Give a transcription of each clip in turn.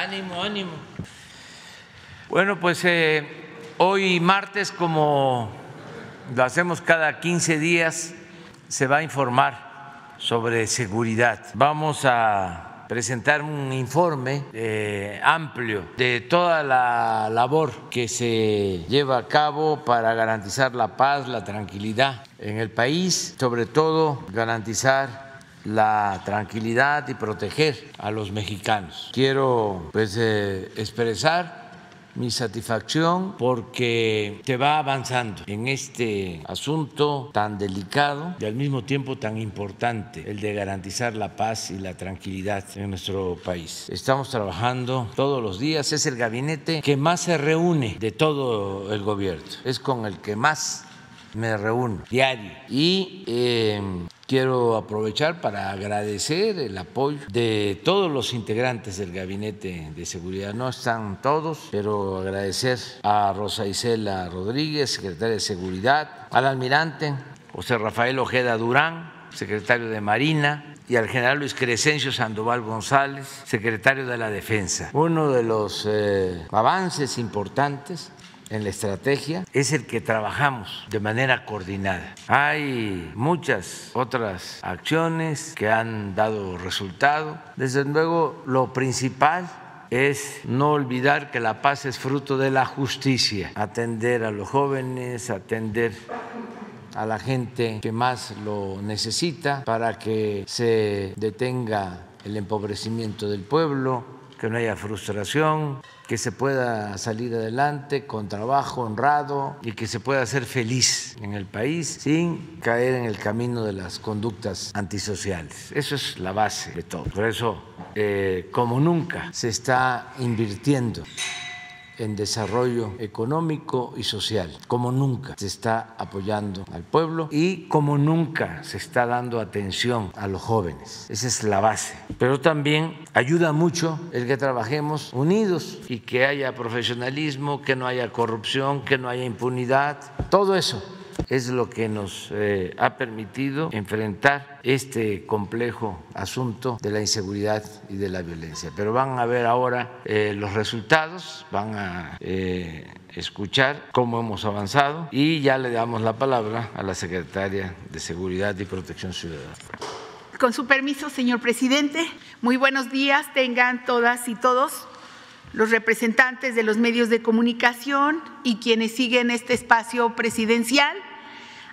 Ánimo, ánimo. Bueno, pues eh, hoy martes, como lo hacemos cada 15 días, se va a informar sobre seguridad. Vamos a presentar un informe eh, amplio de toda la labor que se lleva a cabo para garantizar la paz, la tranquilidad en el país, sobre todo garantizar la tranquilidad y proteger a los mexicanos. Quiero pues eh, expresar mi satisfacción porque se va avanzando en este asunto tan delicado y al mismo tiempo tan importante, el de garantizar la paz y la tranquilidad en nuestro país. Estamos trabajando todos los días, es el gabinete que más se reúne de todo el gobierno, es con el que más me reúno diario y eh, Quiero aprovechar para agradecer el apoyo de todos los integrantes del Gabinete de Seguridad. No están todos, pero agradecer a Rosa Isela Rodríguez, secretaria de Seguridad, al almirante José Rafael Ojeda Durán, secretario de Marina, y al general Luis Crescencio Sandoval González, secretario de la Defensa. Uno de los eh, avances importantes en la estrategia es el que trabajamos de manera coordinada. Hay muchas otras acciones que han dado resultado. Desde luego, lo principal es no olvidar que la paz es fruto de la justicia, atender a los jóvenes, atender a la gente que más lo necesita para que se detenga el empobrecimiento del pueblo, que no haya frustración, que se pueda salir adelante con trabajo honrado y que se pueda ser feliz en el país sin caer en el camino de las conductas antisociales. Eso es la base de todo. Por eso, eh, como nunca, se está invirtiendo en desarrollo económico y social, como nunca se está apoyando al pueblo y como nunca se está dando atención a los jóvenes. Esa es la base. Pero también ayuda mucho el que trabajemos unidos y que haya profesionalismo, que no haya corrupción, que no haya impunidad, todo eso es lo que nos eh, ha permitido enfrentar este complejo asunto de la inseguridad y de la violencia. Pero van a ver ahora eh, los resultados, van a eh, escuchar cómo hemos avanzado y ya le damos la palabra a la secretaria de Seguridad y Protección Ciudadana. Con su permiso, señor presidente, muy buenos días tengan todas y todos los representantes de los medios de comunicación y quienes siguen este espacio presidencial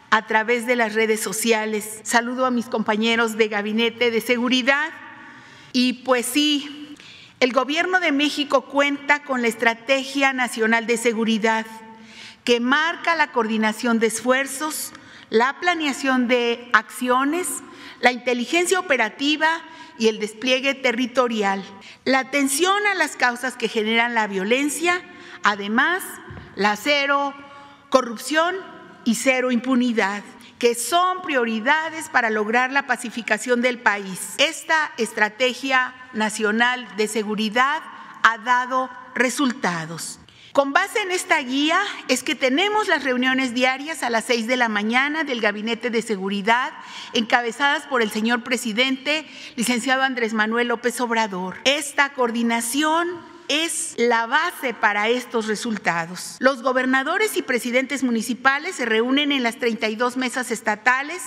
a través de las redes sociales. Saludo a mis compañeros de Gabinete de Seguridad y pues sí, el Gobierno de México cuenta con la Estrategia Nacional de Seguridad que marca la coordinación de esfuerzos, la planeación de acciones, la inteligencia operativa y el despliegue territorial, la atención a las causas que generan la violencia, además la cero corrupción y cero impunidad que son prioridades para lograr la pacificación del país. Esta estrategia nacional de seguridad ha dado resultados. Con base en esta guía es que tenemos las reuniones diarias a las seis de la mañana del Gabinete de Seguridad, encabezadas por el señor presidente, licenciado Andrés Manuel López Obrador. Esta coordinación es la base para estos resultados. Los gobernadores y presidentes municipales se reúnen en las 32 mesas estatales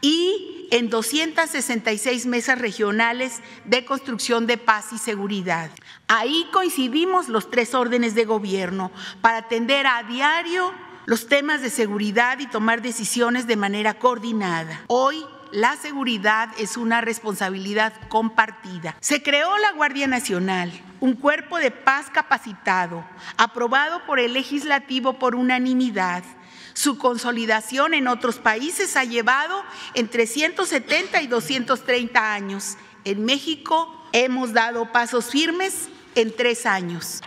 y en 266 mesas regionales de construcción de paz y seguridad. Ahí coincidimos los tres órdenes de gobierno para atender a diario los temas de seguridad y tomar decisiones de manera coordinada. Hoy la seguridad es una responsabilidad compartida. Se creó la Guardia Nacional, un cuerpo de paz capacitado, aprobado por el legislativo por unanimidad. Su consolidación en otros países ha llevado entre 170 y 230 años. En México hemos dado pasos firmes en tres años.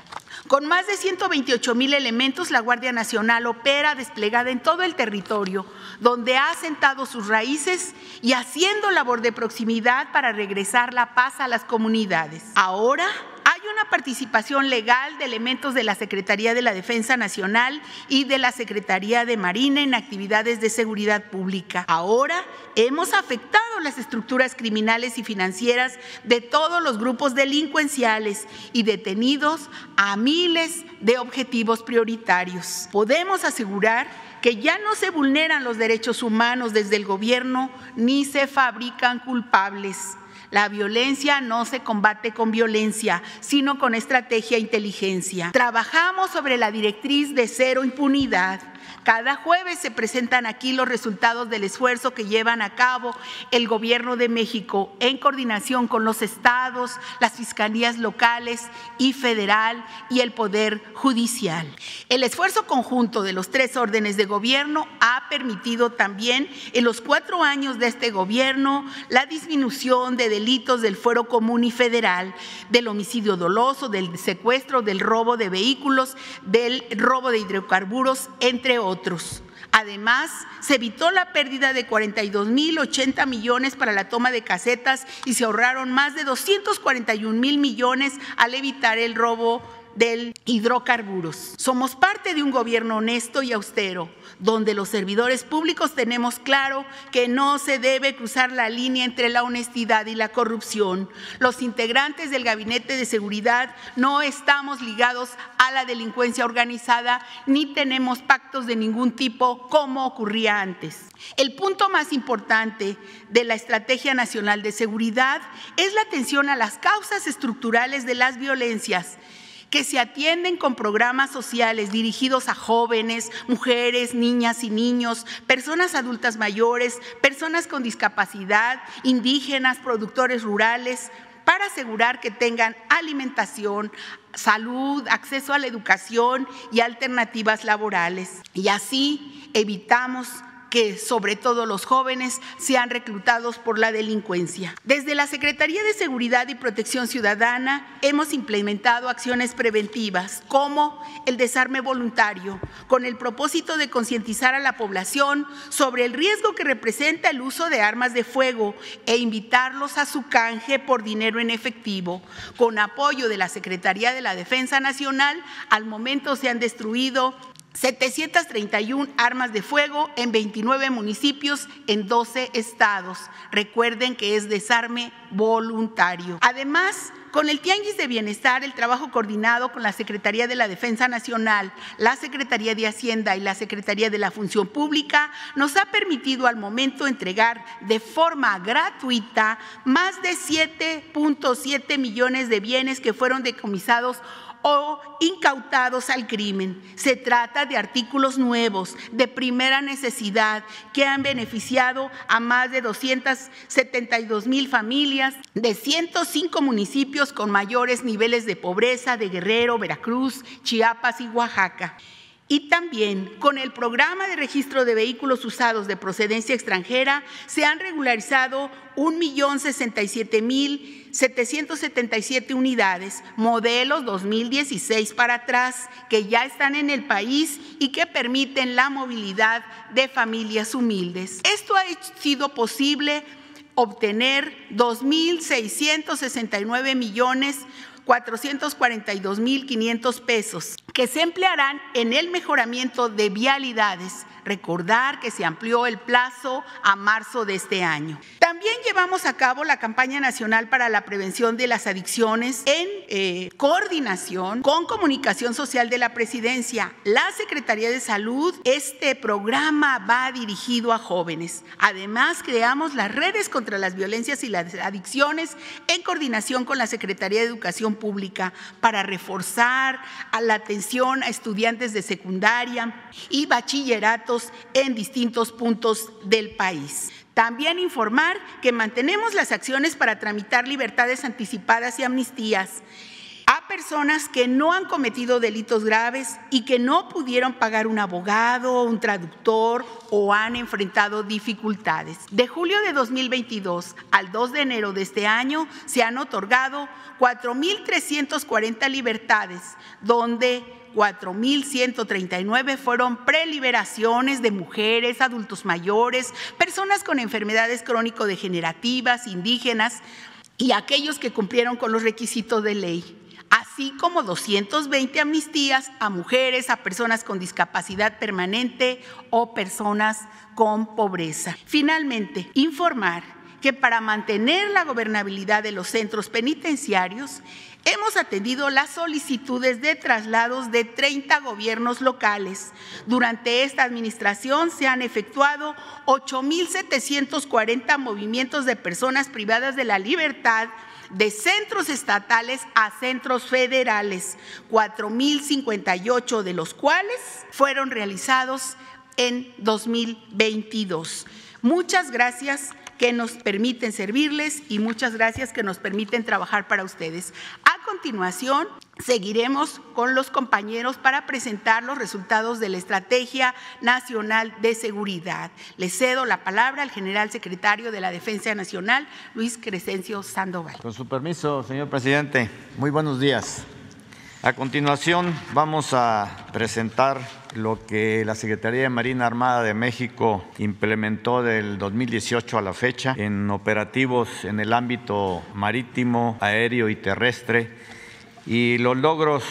Con más de 128 mil elementos, la Guardia Nacional opera desplegada en todo el territorio, donde ha asentado sus raíces y haciendo labor de proximidad para regresar la paz a las comunidades. Ahora hay una participación legal de elementos de la Secretaría de la Defensa Nacional y de la Secretaría de Marina en actividades de seguridad pública. Ahora hemos afectado las estructuras criminales y financieras de todos los grupos delincuenciales y detenidos a miles de objetivos prioritarios. Podemos asegurar que ya no se vulneran los derechos humanos desde el gobierno ni se fabrican culpables. La violencia no se combate con violencia, sino con estrategia e inteligencia. Trabajamos sobre la directriz de cero impunidad cada jueves se presentan aquí los resultados del esfuerzo que llevan a cabo el Gobierno de México en coordinación con los estados, las fiscalías locales y federal y el Poder Judicial. El esfuerzo conjunto de los tres órdenes de gobierno ha permitido también en los cuatro años de este gobierno la disminución de delitos del fuero común y federal, del homicidio doloso, del secuestro, del robo de vehículos, del robo de hidrocarburos, entre otros Además, se evitó la pérdida de 42 mil 80 millones para la toma de casetas y se ahorraron más de 241 mil millones al evitar el robo del hidrocarburos. Somos parte de un gobierno honesto y austero, donde los servidores públicos tenemos claro que no se debe cruzar la línea entre la honestidad y la corrupción. Los integrantes del Gabinete de Seguridad no estamos ligados a la delincuencia organizada ni tenemos pactos de ningún tipo como ocurría antes. El punto más importante de la Estrategia Nacional de Seguridad es la atención a las causas estructurales de las violencias que se atienden con programas sociales dirigidos a jóvenes, mujeres, niñas y niños, personas adultas mayores, personas con discapacidad, indígenas, productores rurales, para asegurar que tengan alimentación, salud, acceso a la educación y alternativas laborales. Y así evitamos que sobre todo los jóvenes sean reclutados por la delincuencia. Desde la Secretaría de Seguridad y Protección Ciudadana hemos implementado acciones preventivas como el desarme voluntario, con el propósito de concientizar a la población sobre el riesgo que representa el uso de armas de fuego e invitarlos a su canje por dinero en efectivo. Con apoyo de la Secretaría de la Defensa Nacional, al momento se han destruido 731 armas de fuego en 29 municipios en 12 estados. Recuerden que es desarme voluntario. Además, con el Tianguis de Bienestar, el trabajo coordinado con la Secretaría de la Defensa Nacional, la Secretaría de Hacienda y la Secretaría de la Función Pública nos ha permitido al momento entregar de forma gratuita más de 7.7 millones de bienes que fueron decomisados o incautados al crimen. Se trata de artículos nuevos, de primera necesidad, que han beneficiado a más de 272 mil familias de 105 municipios con mayores niveles de pobreza de Guerrero, Veracruz, Chiapas y Oaxaca y también con el programa de registro de vehículos usados de procedencia extranjera se han regularizado 1.067.777 unidades, modelos 2016 para atrás, que ya están en el país y que permiten la movilidad de familias humildes. Esto ha sido posible obtener 2.669 millones 442.500 pesos que se emplearán en el mejoramiento de vialidades Recordar que se amplió el plazo a marzo de este año. También llevamos a cabo la campaña nacional para la prevención de las adicciones en eh, coordinación con Comunicación Social de la Presidencia, la Secretaría de Salud. Este programa va dirigido a jóvenes. Además, creamos las redes contra las violencias y las adicciones en coordinación con la Secretaría de Educación Pública para reforzar la atención a estudiantes de secundaria y bachillerato en distintos puntos del país. También informar que mantenemos las acciones para tramitar libertades anticipadas y amnistías a personas que no han cometido delitos graves y que no pudieron pagar un abogado, un traductor o han enfrentado dificultades. De julio de 2022 al 2 de enero de este año se han otorgado 4.340 libertades, donde 4.139 fueron preliberaciones de mujeres, adultos mayores, personas con enfermedades crónico-degenerativas, indígenas y aquellos que cumplieron con los requisitos de ley. así como 220 amnistías a mujeres, a personas con discapacidad permanente o personas con pobreza. Finalmente, informar que para mantener la gobernabilidad de los centros penitenciarios, hemos atendido las solicitudes de traslados de 30 gobiernos locales. Durante esta administración se han efectuado 8.740 movimientos de personas privadas de la libertad de centros estatales a centros federales, 4.058 de los cuales fueron realizados en 2022. Muchas gracias que nos permiten servirles y muchas gracias que nos permiten trabajar para ustedes. A continuación, seguiremos con los compañeros para presentar los resultados de la Estrategia Nacional de Seguridad. Le cedo la palabra al general secretario de la Defensa Nacional, Luis Crescencio Sandoval. Con su permiso, señor presidente, muy buenos días. A continuación vamos a presentar lo que la Secretaría de Marina Armada de México implementó del 2018 a la fecha en operativos en el ámbito marítimo, aéreo y terrestre y los logros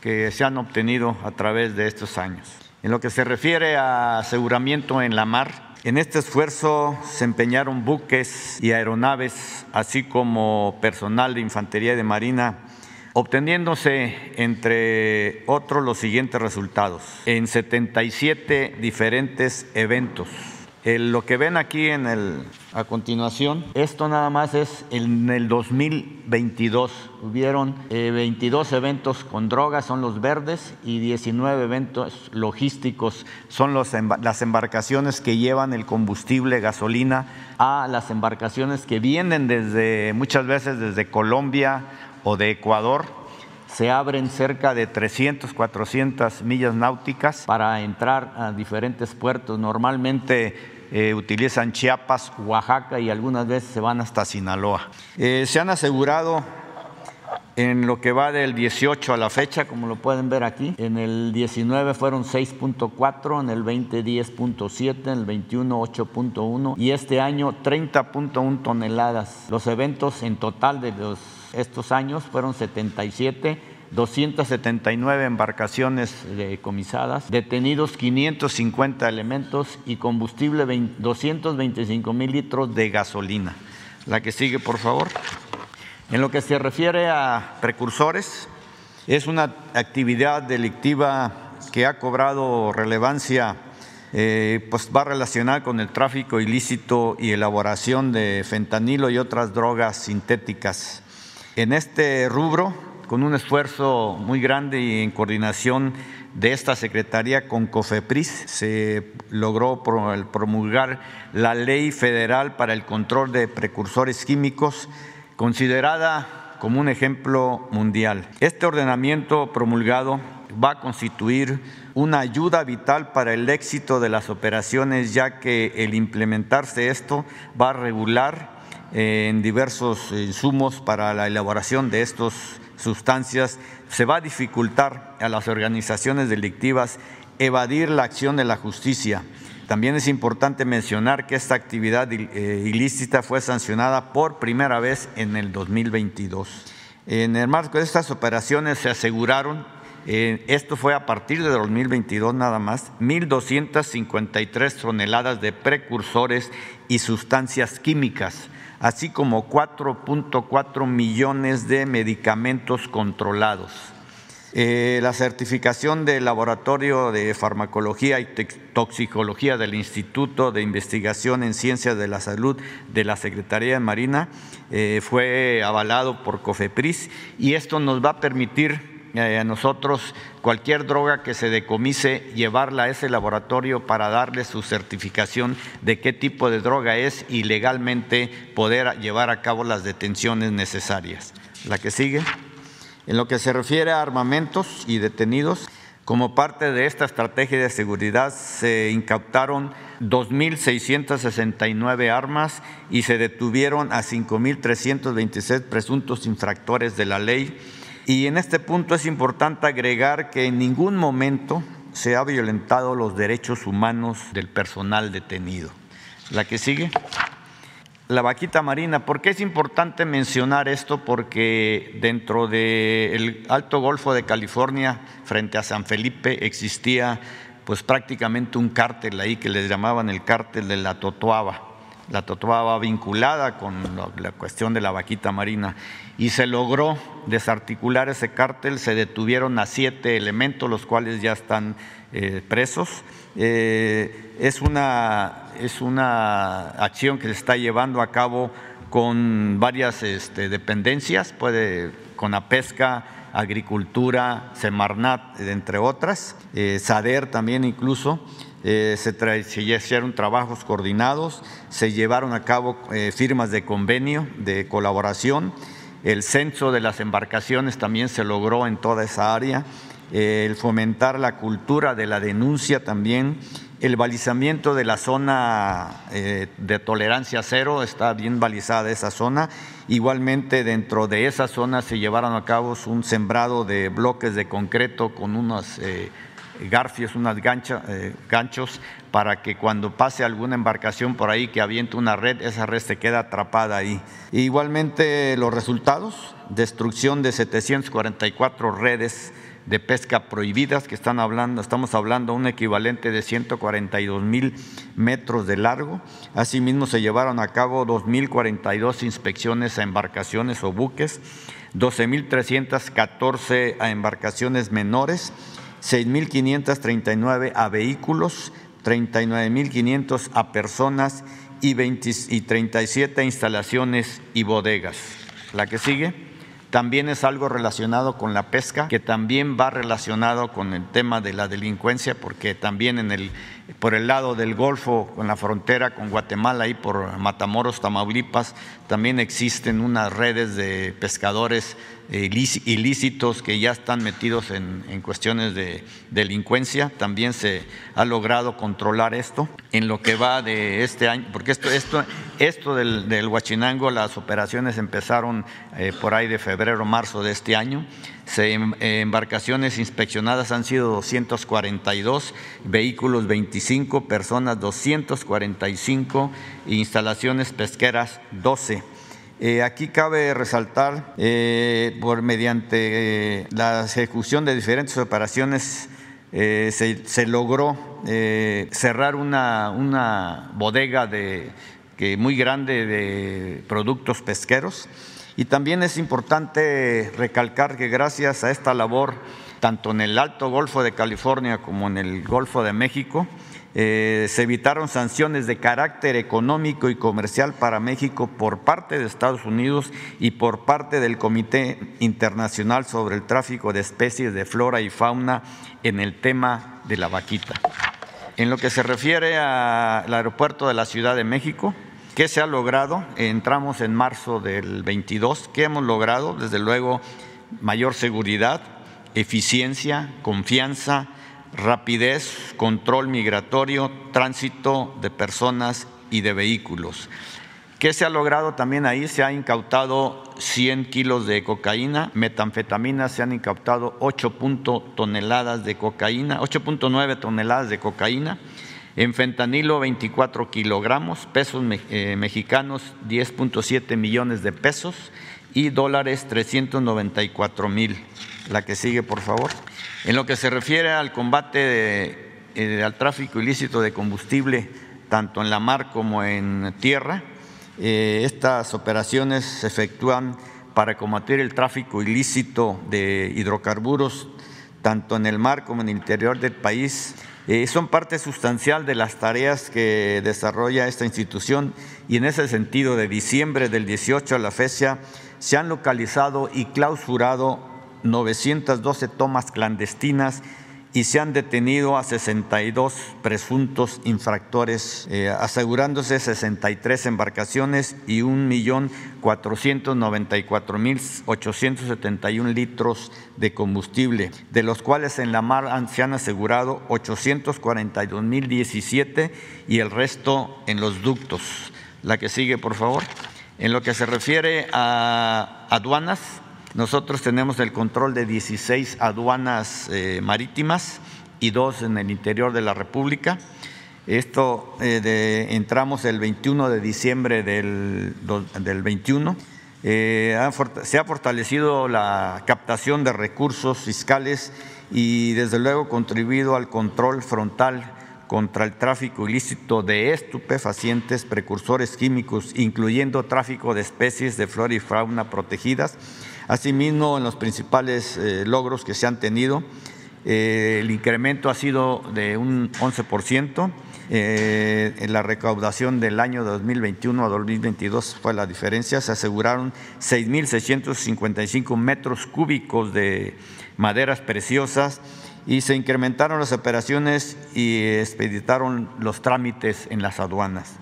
que se han obtenido a través de estos años. En lo que se refiere a aseguramiento en la mar, en este esfuerzo se empeñaron buques y aeronaves, así como personal de infantería de marina obteniéndose, entre otros, los siguientes resultados. En 77 diferentes eventos. lo que ven aquí en el, a continuación, esto nada más es en el 2022. Hubieron 22 eh, eventos con drogas, son los verdes, y 19 eventos logísticos, son las embarcaciones que llevan el combustible, gasolina, a las embarcaciones que vienen desde, muchas veces desde Colombia o de Ecuador, se abren cerca de 300, 400 millas náuticas para entrar a diferentes puertos. Normalmente eh, utilizan Chiapas, Oaxaca y algunas veces se van hasta Sinaloa. Eh, se han asegurado en lo que va del 18 a la fecha, como lo pueden ver aquí, en el 19 fueron 6.4, en el 20 10.7, en el 21 8.1 y este año 30.1 toneladas. Los eventos en total de los estos años fueron 77, 279 embarcaciones decomisadas, detenidos 550 elementos y combustible 225 mil litros de gasolina. La que sigue, por favor. En lo que se refiere a precursores, es una actividad delictiva que ha cobrado relevancia, eh, pues va relacionada con el tráfico ilícito y elaboración de fentanilo y otras drogas sintéticas en este rubro, con un esfuerzo muy grande y en coordinación de esta Secretaría con COFEPRIS, se logró promulgar la Ley Federal para el Control de Precursores Químicos, considerada como un ejemplo mundial. Este ordenamiento promulgado va a constituir una ayuda vital para el éxito de las operaciones, ya que el implementarse esto va a regular en diversos insumos para la elaboración de estas sustancias, se va a dificultar a las organizaciones delictivas evadir la acción de la justicia. También es importante mencionar que esta actividad eh, ilícita fue sancionada por primera vez en el 2022. En el marco de estas operaciones se aseguraron, eh, esto fue a partir de 2022 nada más, 1.253 toneladas de precursores y sustancias químicas así como 4.4 millones de medicamentos controlados. Eh, la certificación del Laboratorio de Farmacología y Toxicología del Instituto de Investigación en Ciencias de la Salud de la Secretaría de Marina eh, fue avalado por COFEPRIS y esto nos va a permitir eh, a nosotros cualquier droga que se decomise, llevarla a ese laboratorio para darle su certificación de qué tipo de droga es y legalmente poder llevar a cabo las detenciones necesarias. La que sigue. En lo que se refiere a armamentos y detenidos, como parte de esta estrategia de seguridad se incautaron 2.669 armas y se detuvieron a 5.326 presuntos infractores de la ley y en este punto es importante agregar que en ningún momento se ha violentado los derechos humanos del personal detenido. La que sigue. la vaquita marina. ¿Por qué es importante mencionar esto? Porque dentro del Alto Golfo de California, frente a San Felipe, existía pues prácticamente un cártel ahí que les llamaban el cártel de la Totoaba. La Totoaba vinculada con la cuestión de la vaquita marina. Y se logró desarticular ese cártel, se detuvieron a siete elementos, los cuales ya están eh, presos. Eh, es, una, es una acción que se está llevando a cabo con varias este, dependencias, puede con la pesca, agricultura, Semarnat, entre otras, eh, SADER también incluso. Se, se, hicieron trabajos coordinados, se llevaron a cabo firmas de convenio, de colaboración, el censo de las embarcaciones también se logró en toda esa área, el fomentar la cultura de la denuncia también, el balizamiento de la zona de tolerancia cero, está bien balizada esa zona, Igualmente dentro de esa zona se llevaron a cabo un sembrado de bloques de concreto con unos eh, garfios, unos eh, ganchos, para que cuando pase alguna embarcación por ahí que aviente una red, esa red se queda atrapada ahí. igualmente los resultados, destrucción de 744 redes de pesca prohibidas, que están hablando, estamos hablando un equivalente de 142 mil metros de largo. Asimismo, se llevaron a cabo 2.042 inspecciones a embarcaciones o buques, 12.314 a embarcaciones menores, 6.539 a vehículos, 39.500 a personas y, 20, y 37 a instalaciones y bodegas. La que sigue. También es algo relacionado con la pesca, que también va relacionado con el tema de la delincuencia, porque también en el, por el lado del Golfo, con la frontera con Guatemala y por Matamoros, Tamaulipas, también existen unas redes de pescadores eh, ilícitos que ya están metidos en, cuestiones de delincuencia. También se ha logrado controlar esto en lo que va de este año, porque esto, esto, esto del, del Huachinango, las operaciones empezaron eh, por ahí de febrero, marzo de este año. Em, embarcaciones inspeccionadas han sido 242, vehículos 25, personas 245, instalaciones pesqueras 12. Eh, aquí cabe resaltar, eh, por mediante eh, la ejecución de diferentes operaciones, se, logró cerrar una, bodega de, muy grande de productos pesqueros. Y también es importante recalcar que gracias a esta labor, tanto en el Alto Golfo de California como en el Golfo de México, eh, se evitaron sanciones de carácter económico y comercial para México por parte de Estados Unidos y por parte del Comité Internacional sobre el Tráfico de Especies de Flora y Fauna en el tema de la vaquita. En lo que se refiere al aeropuerto de la Ciudad de México, ¿qué se ha logrado? Entramos en marzo del 22. ¿Qué hemos logrado? Desde luego, mayor seguridad, eficiencia, confianza, rapidez, control migratorio, tránsito de personas y de vehículos. ¿Qué se ha logrado también ahí? Se ha incautado 100 kilos de cocaína, metanfetamina, se han incautado 8 toneladas de cocaína, 8.9 toneladas de cocaína, en fentanilo 24 kilogramos, pesos eh, mexicanos 10.7 millones de pesos y dólares 394 mil. La que sigue, por favor. En lo que se refiere al combate eh, al tráfico ilícito de combustible, tanto en la mar como en tierra, eh, estas operaciones se efectúan para combatir el tráfico ilícito de hidrocarburos, tanto en el mar como en el interior del país. Eh, son parte sustancial de las tareas que desarrolla esta institución y en ese sentido, de diciembre del 18 a la fecha, se han localizado y clausurado 912 tomas clandestinas y se han detenido a 62 presuntos infractores, eh, asegurándose 63 embarcaciones y 1.494.871 litros de combustible, de los cuales en la mar se han asegurado 842.017 y el resto en los ductos. La que sigue, por favor. En lo que se refiere a aduanas, nosotros tenemos el control de 16 aduanas eh, marítimas y dos en el interior de la República. Esto de, entramos el 21 de diciembre del, del 21 eh, se ha fortalecido la captación de recursos fiscales y desde luego contribuido al control frontal contra el tráfico ilícito de estupefacientes, precursores químicos, incluyendo tráfico de especies de flora y fauna protegidas. Asimismo, en los principales eh, logros que se han tenido, eh, el incremento ha sido de un 11%. Eh, en la recaudación del año 2021 a 2022 fue la diferencia. Se aseguraron 6.655 metros cúbicos de maderas preciosas y se incrementaron las operaciones y expeditaron los trámites en las aduanas.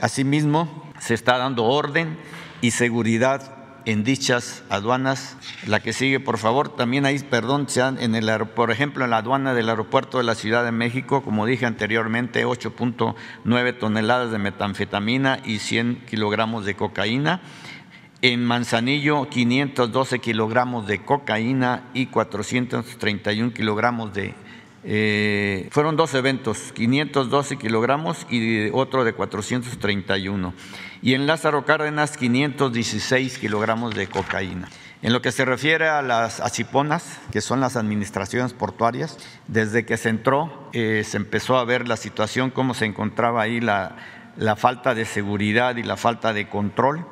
Asimismo, se está dando orden y seguridad en dichas aduanas. La que sigue, por favor, también ahí, perdón, sean en el, por ejemplo, en la aduana del aeropuerto de la Ciudad de México, como dije anteriormente, 8.9 toneladas de metanfetamina y 100 kilogramos de cocaína. En Manzanillo, 512 kilogramos de cocaína y 431 kilogramos de eh, fueron dos eventos, 512 kilogramos y otro de 431. Y en Lázaro Cárdenas, 516 kilogramos de cocaína. En lo que se refiere a las aciponas, que son las administraciones portuarias, desde que se entró, eh, se empezó a ver la situación, cómo se encontraba ahí la, la falta de seguridad y la falta de control.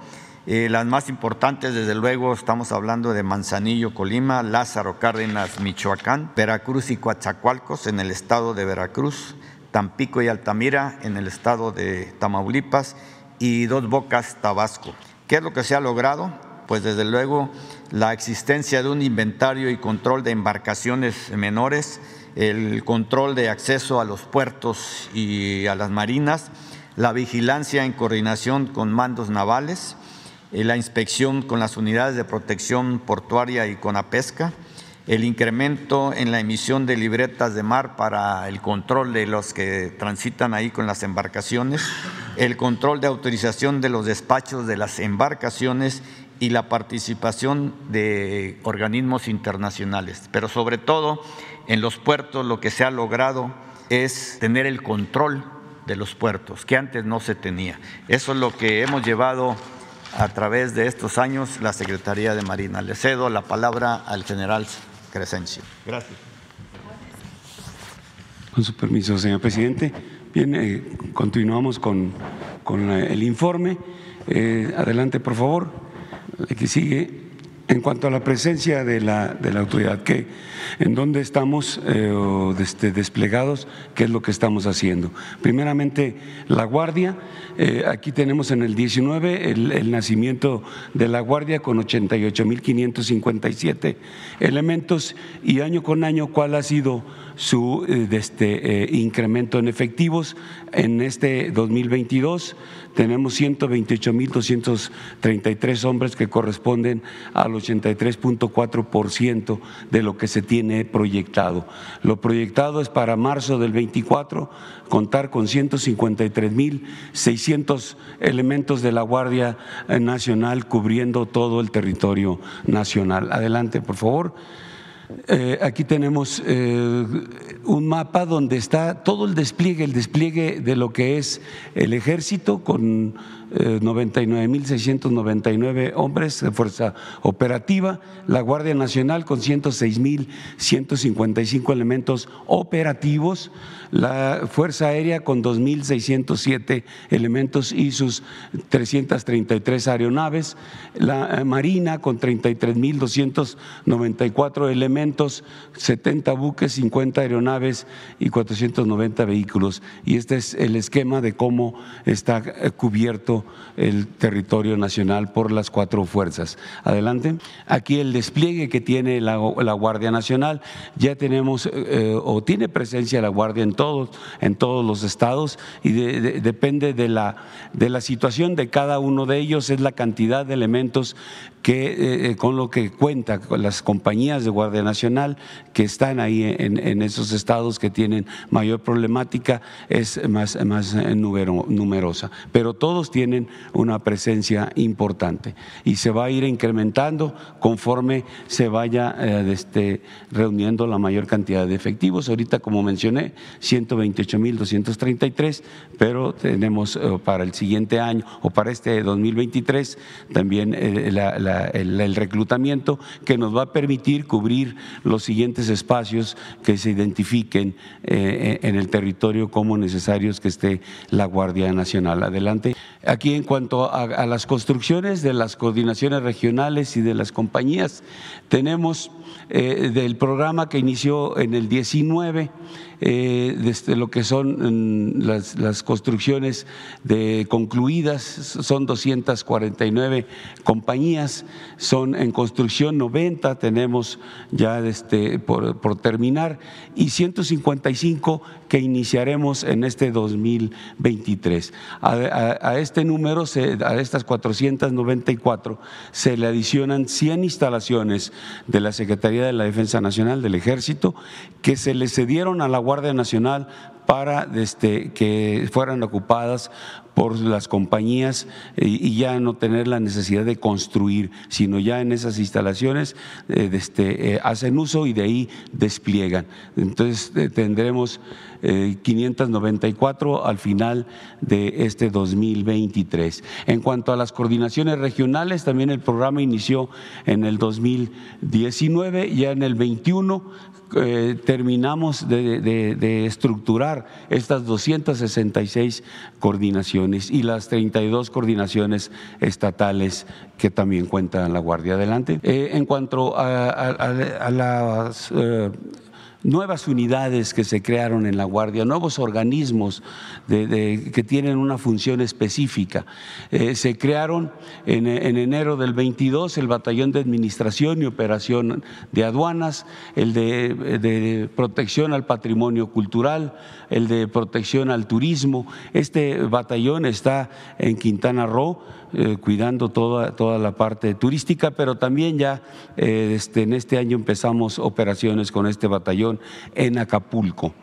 Eh, las más importantes, desde luego, estamos hablando de Manzanillo, Colima, Lázaro Cárdenas, Michoacán, Veracruz y Coatzacoalcos en el estado de Veracruz, Tampico y Altamira en el estado de Tamaulipas y Dos Bocas, Tabasco. ¿Qué es lo que se ha logrado? Pues desde luego la existencia de un inventario y control de embarcaciones menores, el control de acceso a los puertos y a las marinas, la vigilancia en coordinación con mandos navales, eh, la inspección con las unidades de protección portuaria y con la pesca, el incremento en la emisión de libretas de mar para el control de los que transitan ahí con las embarcaciones, el control de autorización de los despachos de las embarcaciones y la participación de organismos internacionales. Pero sobre todo en los puertos lo que se ha logrado es tener el control de los puertos, que antes no se tenía. Eso es lo que hemos llevado a través de estos años la Secretaría de Marina. Le cedo la palabra al general Crescencio. Gracias. Con su permiso, señor presidente. Bien, eh, continuamos con, con, el informe. Eh, adelante, por favor. El que sigue. En cuanto a la presencia de la, de la autoridad, ¿qué, ¿en dónde estamos eh, este, desplegados? ¿Qué es lo que estamos haciendo? Primeramente, la Guardia. Eh, aquí tenemos en el 19 el, el nacimiento de la Guardia con 88.557 elementos y año con año, ¿cuál ha sido? Su eh, este, incremento en efectivos. En este 2022 tenemos 128.233 hombres que corresponden al 83.4% de lo que se tiene proyectado. Lo proyectado es para marzo del 24 contar con 153.600 elementos de la Guardia Nacional cubriendo todo el territorio nacional. Adelante, por favor. Eh, aquí tenemos eh, un mapa donde está todo el despliegue, el despliegue de lo que es el ejército con 99.699 eh, hombres de fuerza operativa, la Guardia Nacional con 106.155 elementos operativos, la Fuerza Aérea con 2.607 elementos y sus 333 aeronaves, la eh, Marina con 33.294 elementos, 70 buques, 50 aeronaves y 490 vehículos. Y este es el esquema de cómo está eh, cubierto el territorio nacional por las cuatro fuerzas. Adelante. Aquí el despliegue que tiene la, Guardia Nacional, ya tenemos eh, o tiene presencia la Guardia en todos, en todos los estados y depende de la, de la situación de cada uno de ellos, es la cantidad de elementos que eh, con lo que cuenta las compañías de Guardia Nacional que están ahí en, esos estados que tienen mayor problemática es más, más numerosa. Pero todos tienen una presencia importante y se va a ir incrementando conforme se vaya este, reuniendo la mayor cantidad de efectivos. Ahorita, como mencioné, 128.233, pero tenemos para el siguiente año o para este 2023 también el, reclutamiento que nos va a permitir cubrir los siguientes espacios que se identifiquen eh, en el territorio como necesarios que esté la Guardia Nacional. Adelante. Aquí en cuanto a las construcciones de las coordinaciones regionales y de las compañías, tenemos eh, del programa que inició en el 19, eh, desde lo que son mm, las, construcciones concluidas, son 249 compañías, son en construcción 90, tenemos ya este, por, terminar, y 155 que iniciaremos en este 2023. A, este número, a estas 494, se le adicionan 100 instalaciones de la Secretaría de la Defensa Nacional del Ejército que se le cedieron a la Guardia Nacional para este, que fueran ocupadas por las compañías eh, y ya no tener la necesidad de construir, sino ya en esas instalaciones eh, este, eh, hacen uso y de ahí despliegan. Entonces tendremos 594 al final de este 2023. En cuanto a las coordinaciones regionales, también el programa inició en el 2019, ya en el 21 eh, terminamos de, estructurar estas 266 coordinaciones y las 32 coordinaciones estatales que también cuentan la Guardia. Adelante. Eh, en cuanto a, las eh, nuevas unidades que se crearon en la Guardia, nuevos organismos que tienen una función específica. Eh, se crearon en, enero del 22 el Batallón de Administración y Operación de Aduanas, el de, protección al patrimonio cultural, el de protección al turismo. Este batallón está en Quintana Roo eh, cuidando toda, toda la parte turística, pero también ya eh, este, en este año empezamos operaciones con este batallón en Acapulco.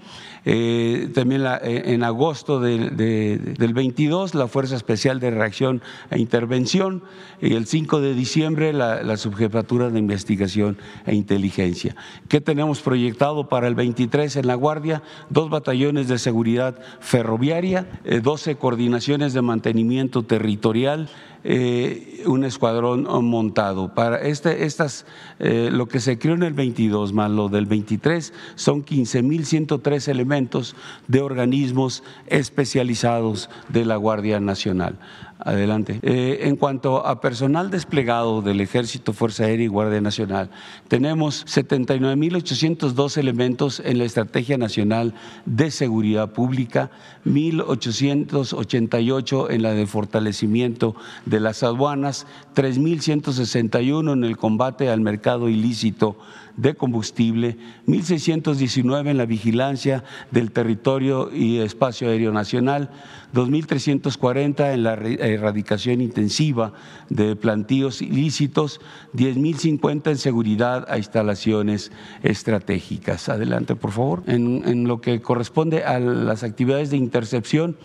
Eh, también eh, en agosto del 22 la Fuerza Especial de Reacción e Intervención y el 5 de diciembre la, Subjefatura de Investigación e Inteligencia. ¿Qué tenemos proyectado para el 23 en la Guardia? Dos batallones de seguridad ferroviaria, 12 eh, coordinaciones de mantenimiento territorial, eh, un escuadrón montado. Para este, estas, eh, lo que se creó en el 22 más lo del 23 son 15.103 elementos de organismos especializados de la Guardia Nacional. Adelante. Eh, en cuanto a personal desplegado del Ejército, Fuerza Aérea y Guardia Nacional, tenemos 79.802 elementos en la Estrategia Nacional de Seguridad Pública, 1.888 en la de fortalecimiento de las aduanas, 3.161 en el combate al mercado ilícito de combustible, 1.619 en la vigilancia del territorio y espacio aéreo nacional, 2.340 en la erradicación intensiva de plantíos ilícitos, 10.050 en seguridad a instalaciones estratégicas. Adelante, por favor. En, lo que corresponde a las actividades de intercepción,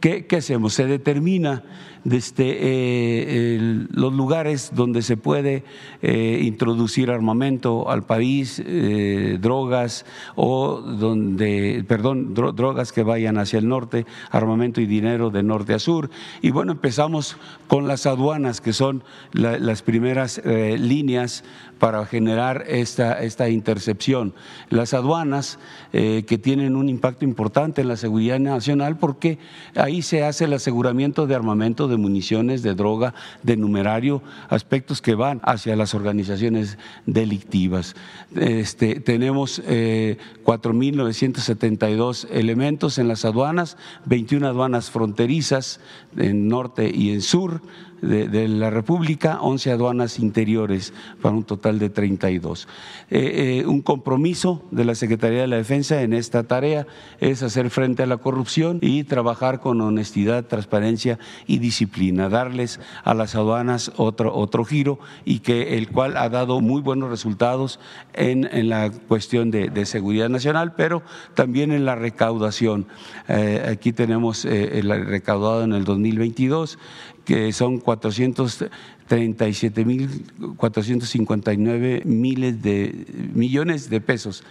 ¿qué, qué hacemos? Se determina desde eh, los lugares donde se puede eh, introducir armamento al país, eh, drogas o donde, perdón, drogas que vayan hacia el norte, armamento y dinero de norte a sur. Y bueno, empezamos con las aduanas, que son las primeras líneas para generar esta, esta intercepción. Las aduanas que tienen un impacto importante en la seguridad nacional porque ahí se hace el aseguramiento de armamento de municiones, de droga, de numerario, aspectos que van hacia las organizaciones delictivas. Este, tenemos 4.972 eh, elementos en las aduanas, 21 aduanas fronterizas en norte y en sur, de, la República, 11 aduanas interiores, para un total de 32. Eh, eh, un compromiso de la Secretaría de la Defensa en esta tarea es hacer frente a la corrupción y trabajar con honestidad, transparencia y disciplina, darles a las aduanas otro, otro giro y que el cual ha dado muy buenos resultados en, en la cuestión de, seguridad nacional, pero también en la recaudación. Eh, aquí tenemos el recaudado en el 2022 que son 437 mil 459 miles de millones de pesos.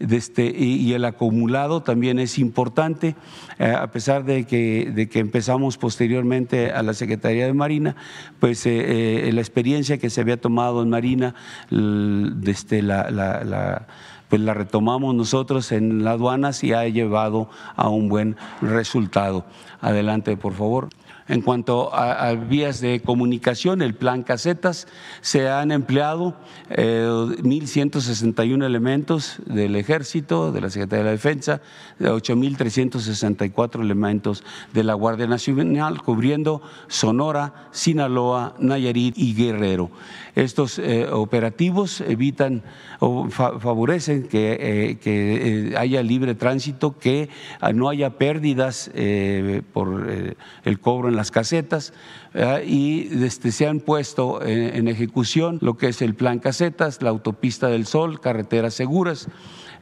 Este, y, el acumulado también es importante, eh, a pesar de que, de que, empezamos posteriormente a la Secretaría de Marina, pues eh, eh, la experiencia que se había tomado en Marina, la, la pues la retomamos nosotros en las aduanas y ha llevado a un buen resultado. Adelante, por favor. En cuanto a, vías de comunicación, el plan casetas, se han empleado 1.161 eh, elementos del Ejército, de la Secretaría de la Defensa, 8.364 elementos de la Guardia Nacional, cubriendo Sonora, Sinaloa, Nayarit y Guerrero. Estos eh, operativos evitan o favorecen que, eh, que haya libre tránsito, que no haya pérdidas por el cobro en las casetas y este, se han puesto en, ejecución lo que es el plan casetas, la autopista del Sol, carreteras seguras.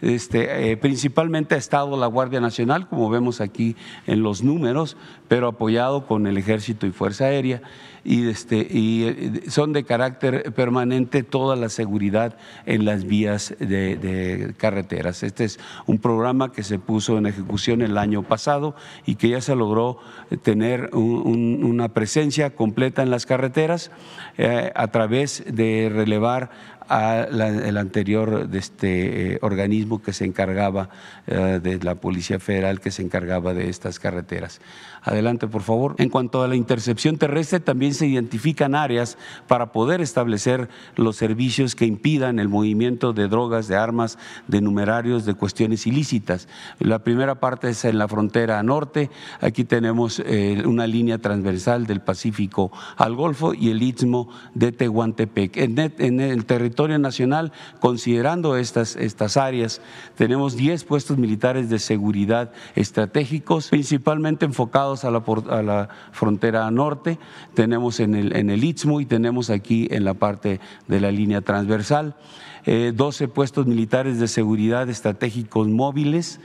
Este, eh, principalmente ha estado la Guardia Nacional, como vemos aquí en los números, pero apoyado con el Ejército y Fuerza Aérea y, este, eh, son de carácter permanente toda la seguridad en las vías de, carreteras. Este es un programa que se puso en ejecución el año pasado y que ya se logró tener una presencia completa en las carreteras eh, a través de relevar al anterior de este eh, organismo que se encargaba de la Policía Federal que se encargaba de estas carreteras. Adelante, por favor. En cuanto a la intercepción terrestre, también se identifican áreas para poder establecer los servicios que impidan el movimiento de drogas, de armas, de numerarios, de cuestiones ilícitas. La primera parte es en la frontera norte. Aquí tenemos eh, una línea transversal del Pacífico al Golfo y el istmo de Tehuantepec. En, el territorio nacional, considerando estas, estas áreas, tenemos 10 puestos militares de seguridad estratégicos, principalmente enfocados a la, frontera norte, tenemos en el, en Istmo y tenemos aquí en la parte de la línea transversal, 12 eh, puestos militares de seguridad estratégicos móviles.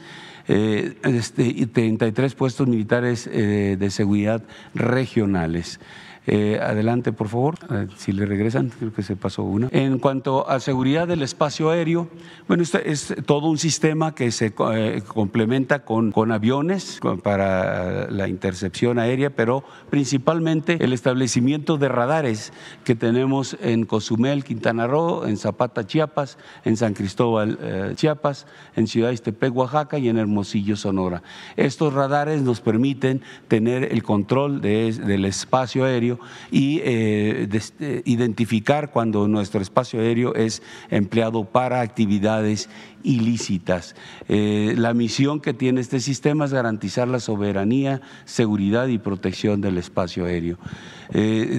Eh, este, y 33 puestos militares eh, de seguridad regionales. Eh, adelante, por favor, si le regresan, creo que se pasó una. En cuanto a seguridad del espacio aéreo, bueno, este es todo un sistema que se eh, complementa con, con aviones para la intercepción aérea, pero principalmente el establecimiento de radares que tenemos en Cozumel, Quintana Roo, en Zapata, Chiapas, en San Cristóbal, eh, Chiapas, en Ciudad Istepec, Oaxaca y en Hermosillo, Sonora. Estos radares nos permiten tener el control del espacio aéreo y eh, eh, identificar cuando nuestro espacio aéreo es empleado para actividades ilícitas. Eh, la misión que tiene este sistema es garantizar la soberanía, seguridad y protección del espacio aéreo.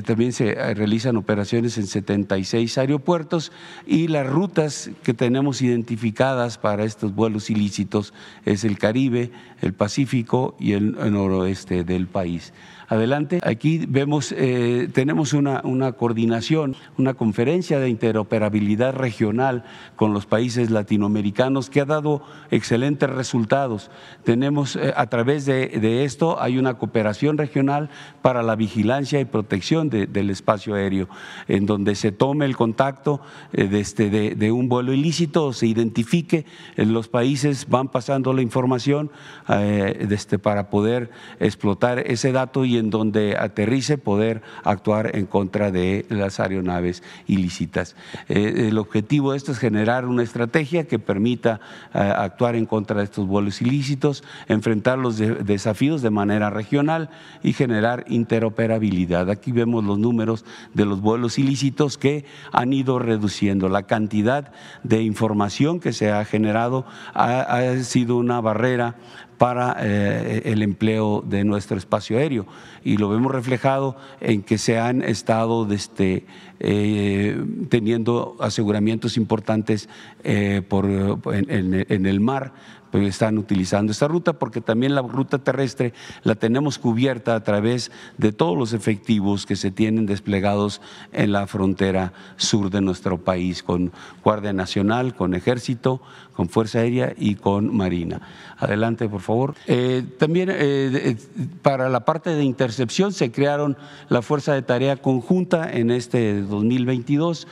también se realizan operaciones en 76 aeropuertos y las rutas que tenemos identificadas para estos vuelos ilícitos es el Caribe, el Pacífico y el noroeste del país. Adelante. Aquí vemos, eh, tenemos una, una coordinación, una conferencia de interoperabilidad regional con los países latinoamericanos que ha dado excelentes resultados. Tenemos, eh, a través de, esto, hay una cooperación regional para la vigilancia y protección del espacio aéreo, en donde se tome el contacto eh, de, este, de, un vuelo ilícito, se identifique, los países van pasando la información este, para poder explotar ese dato y en donde aterrice poder actuar en contra de las aeronaves ilícitas. Eh, el objetivo de esto es generar una estrategia que permita eh, actuar en contra de estos vuelos ilícitos, enfrentar los desafíos de manera regional y generar interoperabilidad. Aquí vemos los números de los vuelos ilícitos que han ido reduciendo. La cantidad de información que se ha generado ha sido una barrera para eh, el empleo de nuestro espacio aéreo. Y lo vemos reflejado en que se han estado este, eh, teniendo aseguramientos importantes eh, por, en el mar pues están utilizando esta ruta porque también la ruta terrestre la tenemos cubierta a través de todos los efectivos que se tienen desplegados en la frontera sur de nuestro país con Guardia Nacional, con Ejército, con Fuerza Aérea y con Marina. Adelante, por favor. Eh, también eh, eh, para la parte de intercepción se crearon la Fuerza de Tarea Conjunta en este 2022.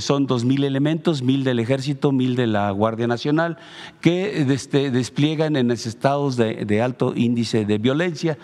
son dos mil elementos, mil del Ejército, mil de la Guardia Nacional, que este, despliegan en estados de, alto índice de violencia.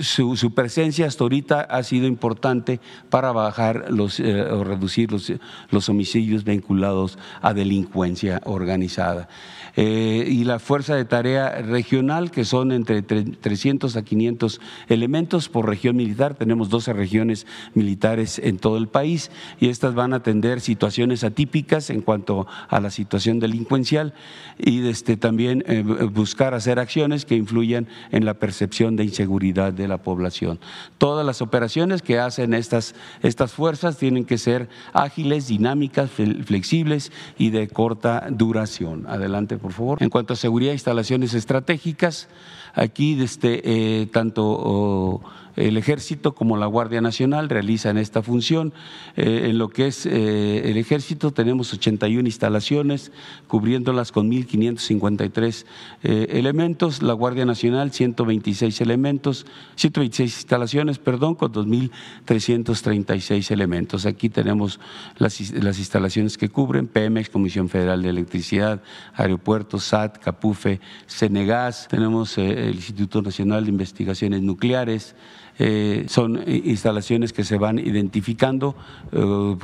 Su, presencia hasta ahorita ha sido importante para bajar los, o reducir los, los homicidios vinculados a delincuencia organizada. Eh, y la fuerza de tarea regional, que son entre 300 a 500 elementos por región militar. Tenemos 12 regiones militares en todo el país y estas van a atender situaciones atípicas en cuanto a la situación delincuencial y este, también eh, buscar hacer acciones que influyan en la percepción de inseguridad de la población. Todas las operaciones que hacen estas, estas fuerzas tienen que ser ágiles, dinámicas, flexibles y de corta duración. Adelante, por favor. En cuanto a seguridad instalaciones estratégicas, aquí este, eh, tanto el Ejército como la Guardia Nacional realizan esta función. Eh, en lo que es eh, el Ejército tenemos 81 instalaciones, cubriéndolas con 1.553 eh, elementos, la Guardia Nacional 126 elementos, 126 instalaciones, perdón, con 2.336 elementos. Aquí tenemos las, las instalaciones que cubren, Pemex, Comisión Federal de Electricidad, Aeropuertos, SAT, Capufe, Senegas, tenemos el Instituto Nacional de Investigaciones Nucleares, eh, son instalaciones que se van identificando, eh,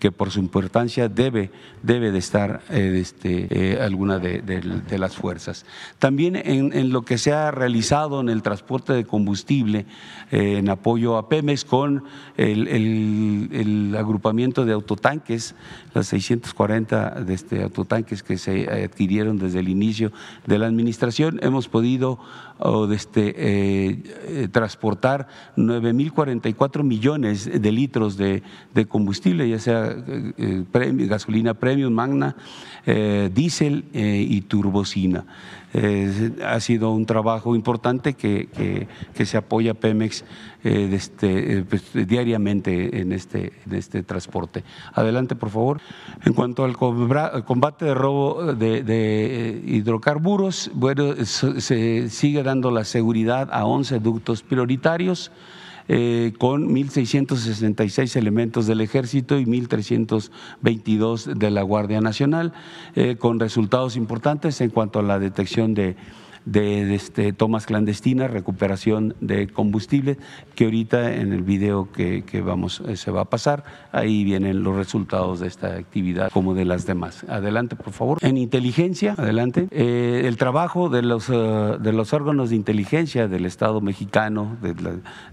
que, por su importancia debe, debe de estar eh, este, alguna de, las fuerzas. También en, lo que se ha realizado en el transporte de combustible en apoyo a Pemex con el, agrupamiento de autotanques, las 640 de este, autotanques que se adquirieron desde el inicio de la administración, hemos podido este, transportar 9.044 millones de litros de, combustible, ya sea eh, eh, gasolina premium, magna, eh, diésel y turbocina. Ha sido un trabajo importante que, se apoya Pemex este, pues, diariamente en este, en este transporte. Adelante, por favor. En cuanto al combate de robo de, hidrocarburos, bueno, se sigue dando la seguridad a 11 ductos prioritarios. Eh, con 1.666 elementos del Ejército y 1.322 de la Guardia Nacional, eh, con resultados importantes en cuanto a la detección de de, este, tomas clandestinas, recuperación de combustible, que ahorita en el video que, vamos eh, se va a pasar, ahí vienen los resultados de esta actividad como de las demás. Adelante, por favor. En inteligencia, adelante. Eh, el trabajo de los, eh, de los órganos de inteligencia del Estado mexicano, de,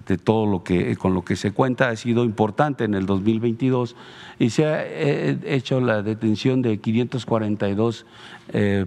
de, todo lo que con lo que se cuenta, ha sido importante en el 2022 y se ha hecho la detención de 542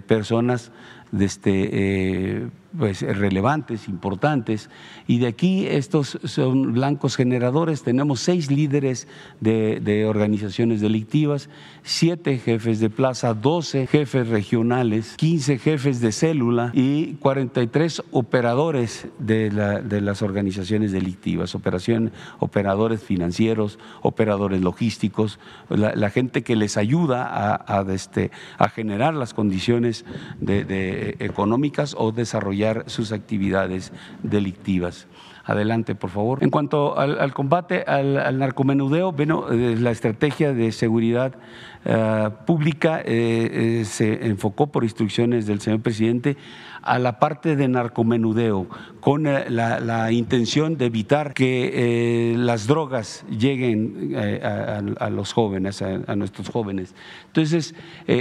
personas de este, eh, pues, relevantes, importantes, y de aquí estos son blancos generadores. Tenemos seis líderes de, organizaciones delictivas, siete jefes de plaza, doce jefes regionales, quince jefes de célula y 43 operadores de, las organizaciones delictivas, operación, operadores financieros, operadores logísticos, la, gente que les ayuda a, este, a generar las condiciones de, económicas o desarrollar sus actividades delictivas. Adelante, por favor. En cuanto al, combate al, narcomenudeo, bueno, eh, la estrategia de seguridad eh, pública eh, se enfocó por instrucciones del señor presidente a la parte de narcomenudeo, con eh, la, intención de evitar que eh, las drogas lleguen eh, a, los jóvenes, a, nuestros jóvenes. Entonces,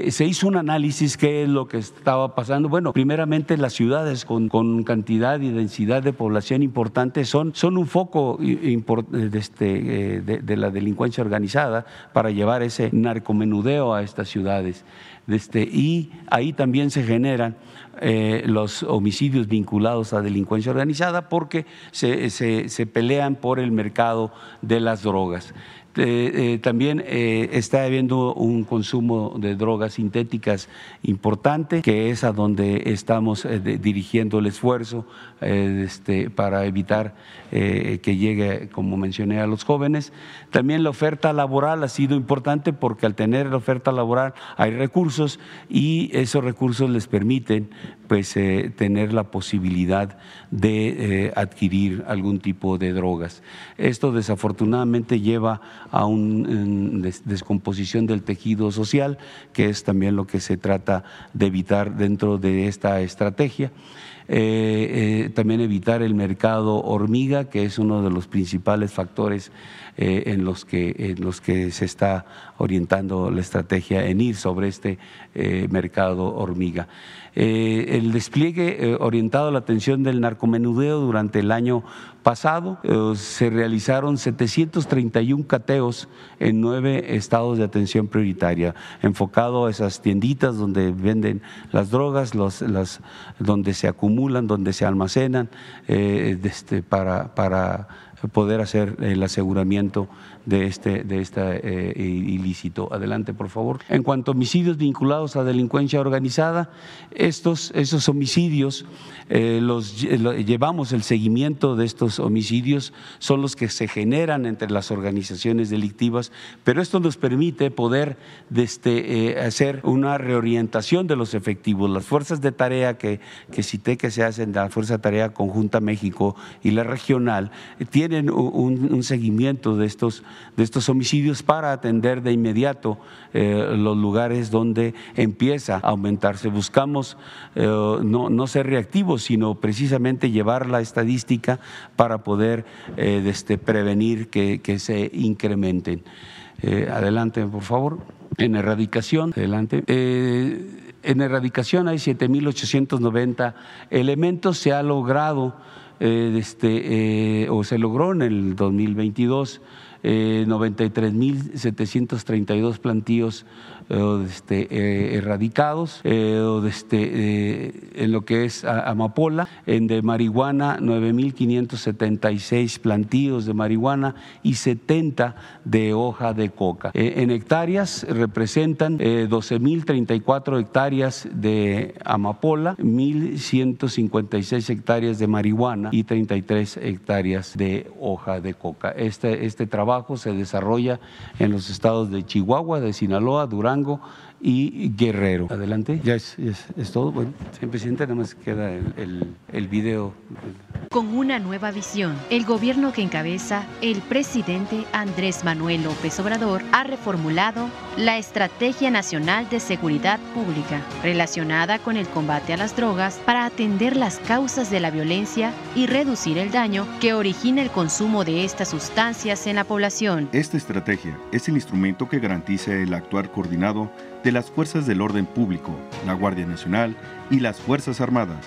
se hizo un análisis qué es lo que estaba pasando. Bueno, primeramente las ciudades con, con cantidad y densidad de población importante son, son un foco de, este, de, la delincuencia organizada para llevar ese narcomenudeo a estas ciudades. Este, y ahí también se generan eh, los homicidios vinculados a delincuencia organizada porque se, se pelean por el mercado de las drogas. Eh, eh, también eh, está habiendo un consumo de drogas sintéticas importante, que es a donde estamos dirigiendo el esfuerzo este, para evitar que llegue, como mencioné, a los jóvenes. También la oferta laboral ha sido importante porque al tener la oferta laboral hay recursos y esos recursos les permiten pues, tener la posibilidad de adquirir algún tipo de drogas. Esto desafortunadamente lleva a una descomposición del tejido social, que es también lo que se trata de evitar dentro de esta estrategia. Eh, eh, también evitar el mercado hormiga, que es uno de los principales factores eh, en, los que, en los que se está orientando la estrategia en ir sobre este mercado hormiga. el despliegue orientado a la atención del narcomenudeo durante el año pasado se realizaron 731 cateos en nueve estados de atención prioritaria, enfocado a esas tienditas donde venden las drogas, donde se acumulan donde se almacenan eh, este, para poder hacer el aseguramiento de este, de este ilícito. Adelante, por favor. En cuanto a homicidios vinculados a delincuencia organizada, estos, esos homicidios eh, los, llevamos el seguimiento de estos homicidios, son los que se generan entre las organizaciones delictivas, pero esto nos permite poder este, hacer una reorientación de los efectivos. Las fuerzas de tarea que, que cité que se hacen, la Fuerza de Tarea Conjunta México y la regional, tienen un seguimiento de estos de estos homicidios para atender de inmediato eh, los lugares donde empieza a aumentarse. Buscamos eh, no, ser reactivos, sino precisamente llevar la estadística para poder eh, este, prevenir que, se incrementen. adelante, por favor. En erradicación, adelante. en erradicación hay 7.890 elementos, se ha logrado, este, o se logró en el 2022 eh, 93.732 plantíos eh, este, eh, erradicados, eh, este, en lo que es amapola, en de marihuana 9.576 plantíos de marihuana y 70 de hoja de coca. en hectáreas representan 12.034 hectáreas de amapola, 1.156 hectáreas de marihuana y 33 hectáreas de hoja de coca. Este, este trabajo se desarrolla en los estados de Chihuahua, de Sinaloa, Durán, rango y Guerrero. Adelante. Ya es, todo. Bueno, señor presidente, nada más queda el, el, video. Con una nueva visión, el gobierno que encabeza el presidente Andrés Manuel López Obrador ha reformulado la Estrategia Nacional de Seguridad Pública relacionada con el combate a las drogas para atender las causas de la violencia y reducir el daño que origina el consumo de estas sustancias en la población. Esta estrategia es el instrumento que garantiza el actuar coordinado de las fuerzas del orden público, la Guardia Nacional y las Fuerzas Armadas,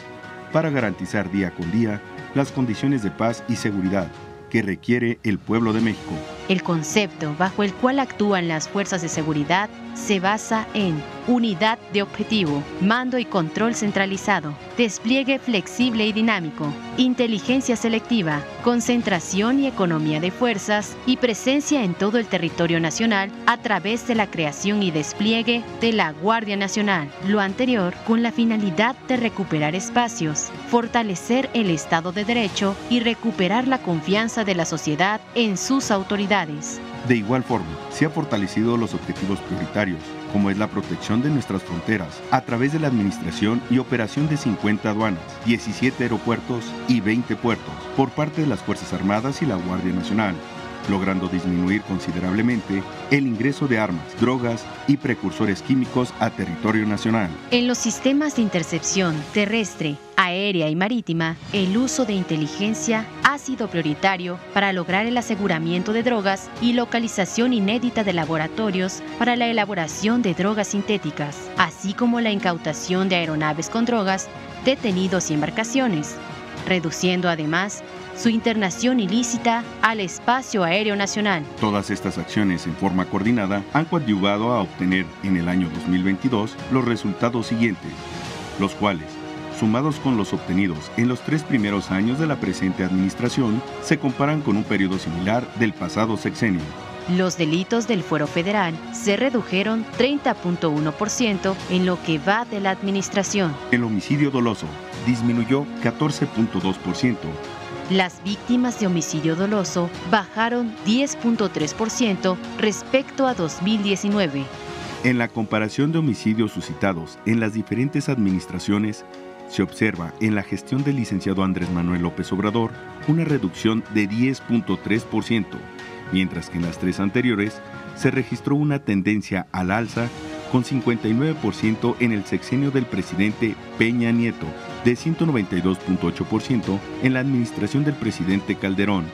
para garantizar día con día las condiciones de paz y seguridad que requiere el pueblo de México. El concepto bajo el cual actúan las fuerzas de seguridad se basa en unidad de objetivo, mando y control centralizado, despliegue flexible y dinámico, inteligencia selectiva, concentración y economía de fuerzas y presencia en todo el territorio nacional a través de la creación y despliegue de la Guardia Nacional. Lo anterior con la finalidad de recuperar espacios, fortalecer el Estado de Derecho y recuperar la confianza de la sociedad en sus autoridades. De igual forma, se han fortalecido los objetivos prioritarios, como es la protección de nuestras fronteras, a través de la administración y operación de 50 aduanas, 17 aeropuertos y 20 puertos, por parte de las Fuerzas Armadas y la Guardia Nacional, logrando disminuir considerablemente el ingreso de armas, drogas y precursores químicos a territorio nacional. En los sistemas de intercepción terrestre, aérea y marítima, el uso de inteligencia ha sido prioritario para lograr el aseguramiento de drogas y localización inédita de laboratorios para la elaboración de drogas sintéticas, así como la incautación de aeronaves con drogas, detenidos y embarcaciones, reduciendo además su internación ilícita al espacio aéreo nacional. Todas estas acciones en forma coordinada han coadyuvado a obtener en el año 2022 los resultados siguientes, los cuales, sumados con los obtenidos en los tres primeros años de la presente administración, se comparan con un periodo similar del pasado sexenio. Los delitos del fuero federal se redujeron 30.1% en lo que va de la administración. El homicidio doloso disminuyó 14.2%. Las víctimas de homicidio doloso bajaron 10.3% respecto a 2019. En la comparación de homicidios suscitados en las diferentes administraciones, se observa en la gestión del licenciado Andrés Manuel López Obrador una reducción de 10.3%, mientras que en las tres anteriores se registró una tendencia al alza con 59% en el sexenio del presidente Peña Nieto, de 192.8% en la administración del presidente Calderón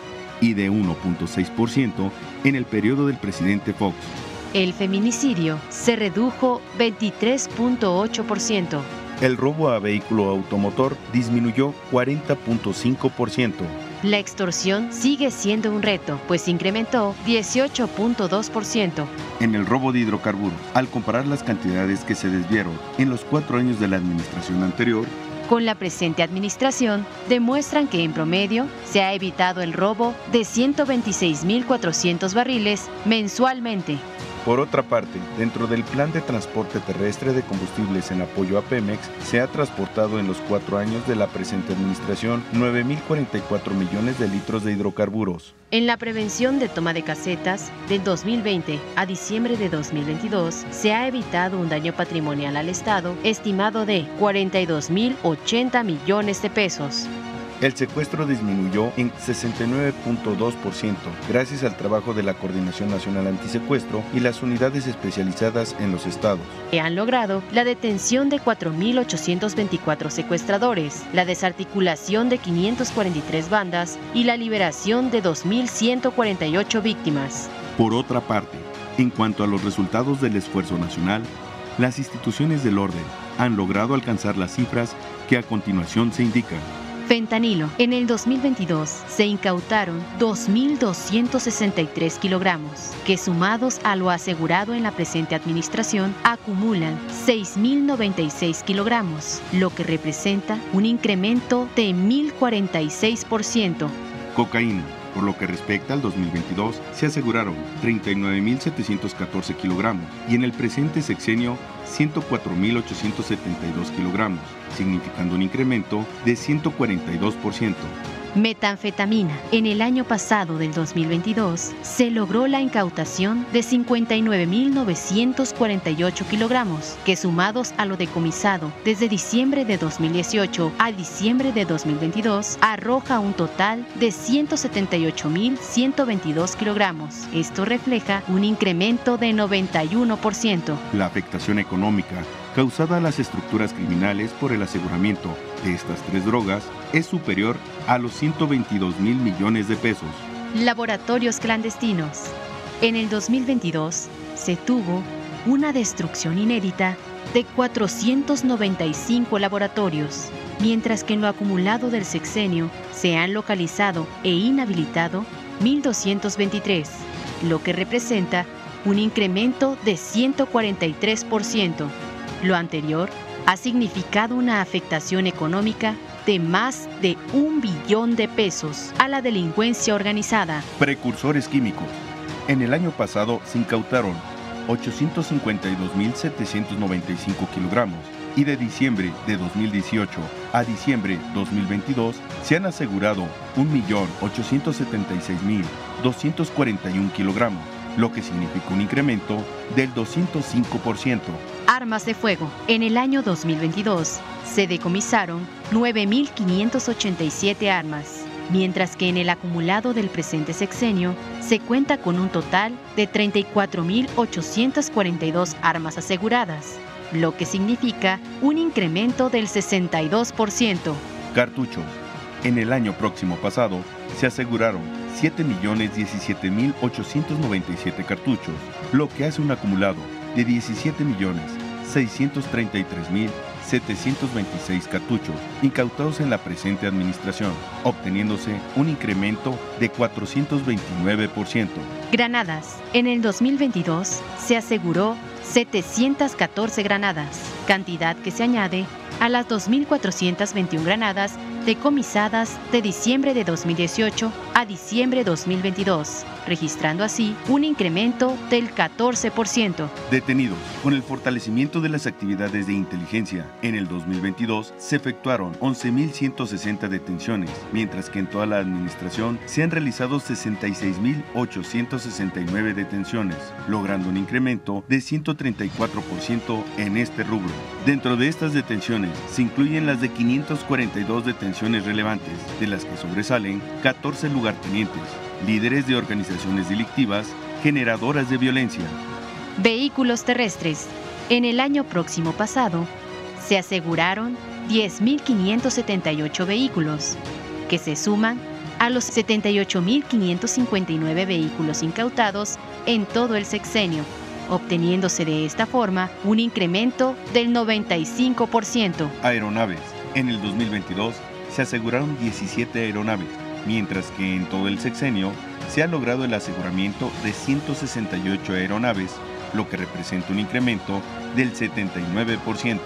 y de 1.6% en el periodo del presidente Fox. El feminicidio se redujo 23.8%. El robo a vehículo automotor disminuyó 40.5%. La extorsión sigue siendo un reto, pues incrementó 18.2%. En el robo de hidrocarburos, al comparar las cantidades que se desviaron en los cuatro años de la administración anterior, con la presente administración, demuestran que en promedio se ha evitado el robo de 126.400 barriles mensualmente. Por otra parte, dentro del plan de transporte terrestre de combustibles en apoyo a Pemex, se ha transportado en los cuatro años de la presente administración 9.044 millones de litros de hidrocarburos. En la prevención de toma de casetas, del 2020 a diciembre de 2022, se ha evitado un daño patrimonial al Estado estimado de 42.080 millones de pesos. El secuestro disminuyó en 69.2% gracias al trabajo de la Coordinación Nacional Antisecuestro y las unidades especializadas en los estados. Han logrado la detención de 4.824 secuestradores, la desarticulación de 543 bandas y la liberación de 2.148 víctimas. Por otra parte, en cuanto a los resultados del esfuerzo nacional, las instituciones del orden han logrado alcanzar las cifras que a continuación se indican. Fentanilo. En el 2022 se incautaron 2.263 kilogramos, que sumados a lo asegurado en la presente administración acumulan 6.096 kilogramos, lo que representa un incremento de 1.046%. Cocaína. Por lo que respecta al 2022, se aseguraron 39.714 kilogramos y en el presente sexenio 104.872 kilogramos, significando un incremento de 142%. Metanfetamina. En el año pasado del 2022 se logró la incautación de 59.948 kilogramos, que sumados a lo decomisado desde diciembre de 2018 a diciembre de 2022 arroja un total de 178.122 kilogramos. Esto refleja un incremento de 91%. La afectación económica causada a las estructuras criminales por el aseguramiento de estas tres drogas es superior a los 122 mil millones de pesos. Laboratorios clandestinos. En el 2022 se tuvo una destrucción inédita de 495 laboratorios, mientras que en lo acumulado del sexenio se han localizado e inhabilitado 1.223, lo que representa un incremento de 143%. Lo anterior ha significado una afectación económica de más de un billón de pesos a la delincuencia organizada. Precursores químicos. En el año pasado se incautaron 852.795 kilogramos y de diciembre de 2018 a diciembre 2022 se han asegurado 1.876.241 kilogramos, lo que significa un incremento del 205%. Armas de fuego. En el año 2022 se decomisaron 9.587 armas, mientras que en el acumulado del presente sexenio se cuenta con un total de 34.842 armas aseguradas, lo que significa un incremento del 62%. Cartuchos. En el año próximo pasado se aseguraron 7.017.897 cartuchos, lo que hace un acumulado de 17.633.000 726 cartuchos incautados en la presente administración, obteniéndose un incremento de 429%. Granadas. En el 2022 se aseguró 714 granadas, cantidad que se añade a las 2.421 granadas decomisadas de diciembre de 2018 a diciembre de 2022, registrando así un incremento del 14%. Detenidos. Con el fortalecimiento de las actividades de inteligencia, en el 2022 se efectuaron 11.160 detenciones, mientras que en toda la administración se han realizado 66.869 detenciones, logrando un incremento de 134% en este rubro. Dentro de estas detenciones se incluyen las de 542 detenciones relevantes, de las que sobresalen 14 lugartenientes, líderes de organizaciones delictivas generadoras de violencia. Vehículos terrestres. En el año próximo pasado, se aseguraron 10.578 vehículos, que se suman a los 78.559 vehículos incautados en todo el sexenio, obteniéndose de esta forma un incremento del 95%. Aeronaves. En el 2022 se aseguraron 17 aeronaves, mientras que en todo el sexenio se ha logrado el aseguramiento de 168 aeronaves, lo que representa un incremento del 79%.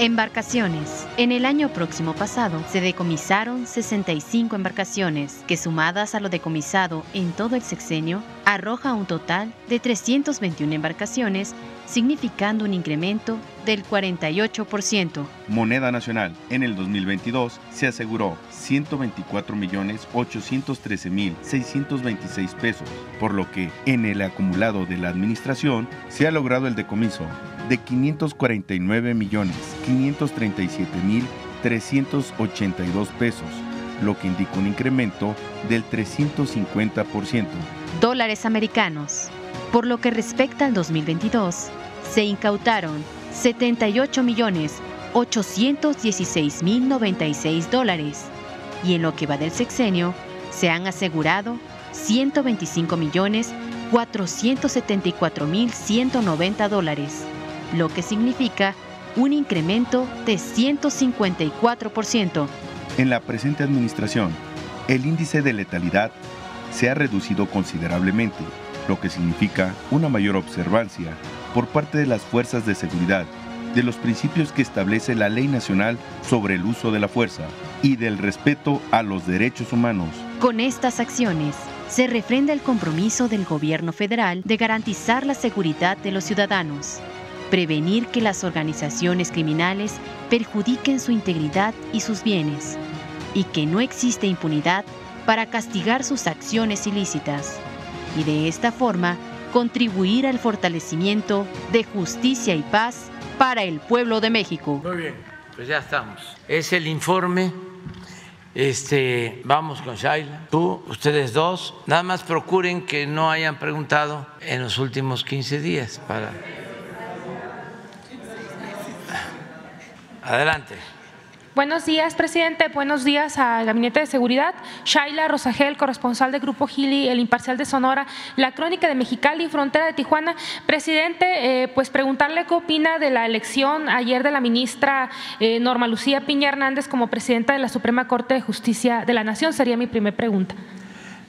Embarcaciones. En el año próximo pasado se decomisaron 65 embarcaciones, que sumadas a lo decomisado en todo el sexenio, arroja un total de 321 embarcaciones, significando un incremento del 48%. Moneda nacional. En el 2022 se aseguró 124.813.626 pesos, por lo que en el acumulado de la administración se ha logrado el decomiso de 549.537.382 pesos, lo que indica un incremento del 350%. Dólares americanos. Por lo que respecta al 2022, se incautaron 78 millones 816.096 dólares y en lo que va del sexenio se han asegurado 125 millones 474.190 dólares, lo que significa un incremento de 154%. En la presente administración, el índice de letalidad se ha reducido considerablemente, lo que significa una mayor observancia por parte de las fuerzas de seguridad de los principios que establece la Ley Nacional sobre el uso de la fuerza y del respeto a los derechos humanos. Con estas acciones, se refrenda el compromiso del gobierno federal de garantizar la seguridad de los ciudadanos, prevenir que las organizaciones criminales perjudiquen su integridad y sus bienes, y que no existe impunidad para castigar sus acciones ilícitas, y de esta forma contribuir al fortalecimiento de justicia y paz para el pueblo de México. Muy bien, pues ya estamos. Es el informe. Este, vamos con Shaila, tú, ustedes dos. Nada más procuren que no hayan preguntado en los últimos 15 días para. Adelante. Buenos días, presidente. Buenos días al Gabinete de Seguridad. Shaila Rosagel, corresponsal del Grupo Gili, El Imparcial de Sonora, La Crónica de Mexicali, Frontera de Tijuana. Presidente, eh, pues preguntarle qué opina de la elección ayer de la ministra eh, Norma Lucía Piña Hernández como presidenta de la Suprema Corte de Justicia de la Nación. Sería mi primera pregunta.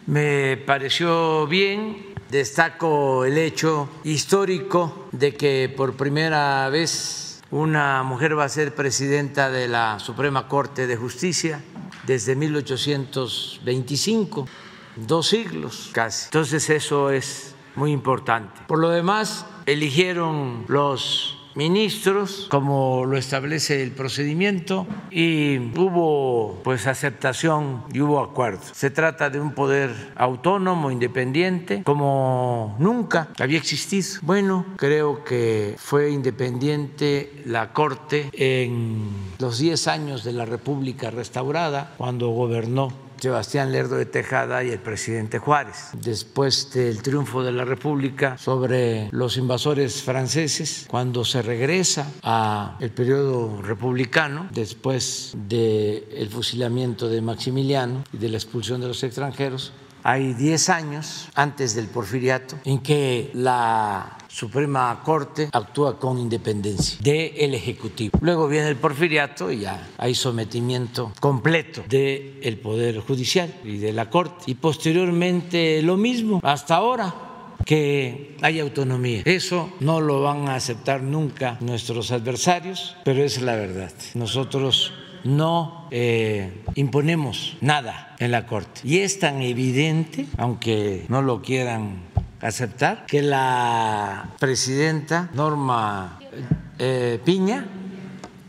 Me pareció bien. Destaco el hecho histórico de que por primera vez una mujer va a ser presidenta de la Suprema Corte de Justicia desde 1825, dos siglos casi. Entonces eso es muy importante. Por lo demás, eligieron los ministros, como lo establece el procedimiento, y hubo pues aceptación y hubo acuerdo. Se trata de un poder autónomo, independiente, como nunca había existido. Bueno, creo que fue independiente la Corte en los 10 años de la República restaurada, cuando gobernó Sebastián Lerdo de Tejada y el presidente Juárez. Después del triunfo de la República sobre los invasores franceses, cuando se regresa al periodo republicano, después del fusilamiento de Maximiliano y de la expulsión de los extranjeros, hay 10 años antes del porfiriato en que la Suprema Corte actúa con independencia del Ejecutivo. Luego viene el porfiriato y ya hay sometimiento completo del Poder Judicial y de la Corte. Y posteriormente lo mismo, hasta ahora que hay autonomía. Eso no lo van a aceptar nunca nuestros adversarios, pero es la verdad. Nosotros no eh, imponemos nada en la Corte. Y es tan evidente, aunque no lo quieran aceptar, que la presidenta Norma eh, Piña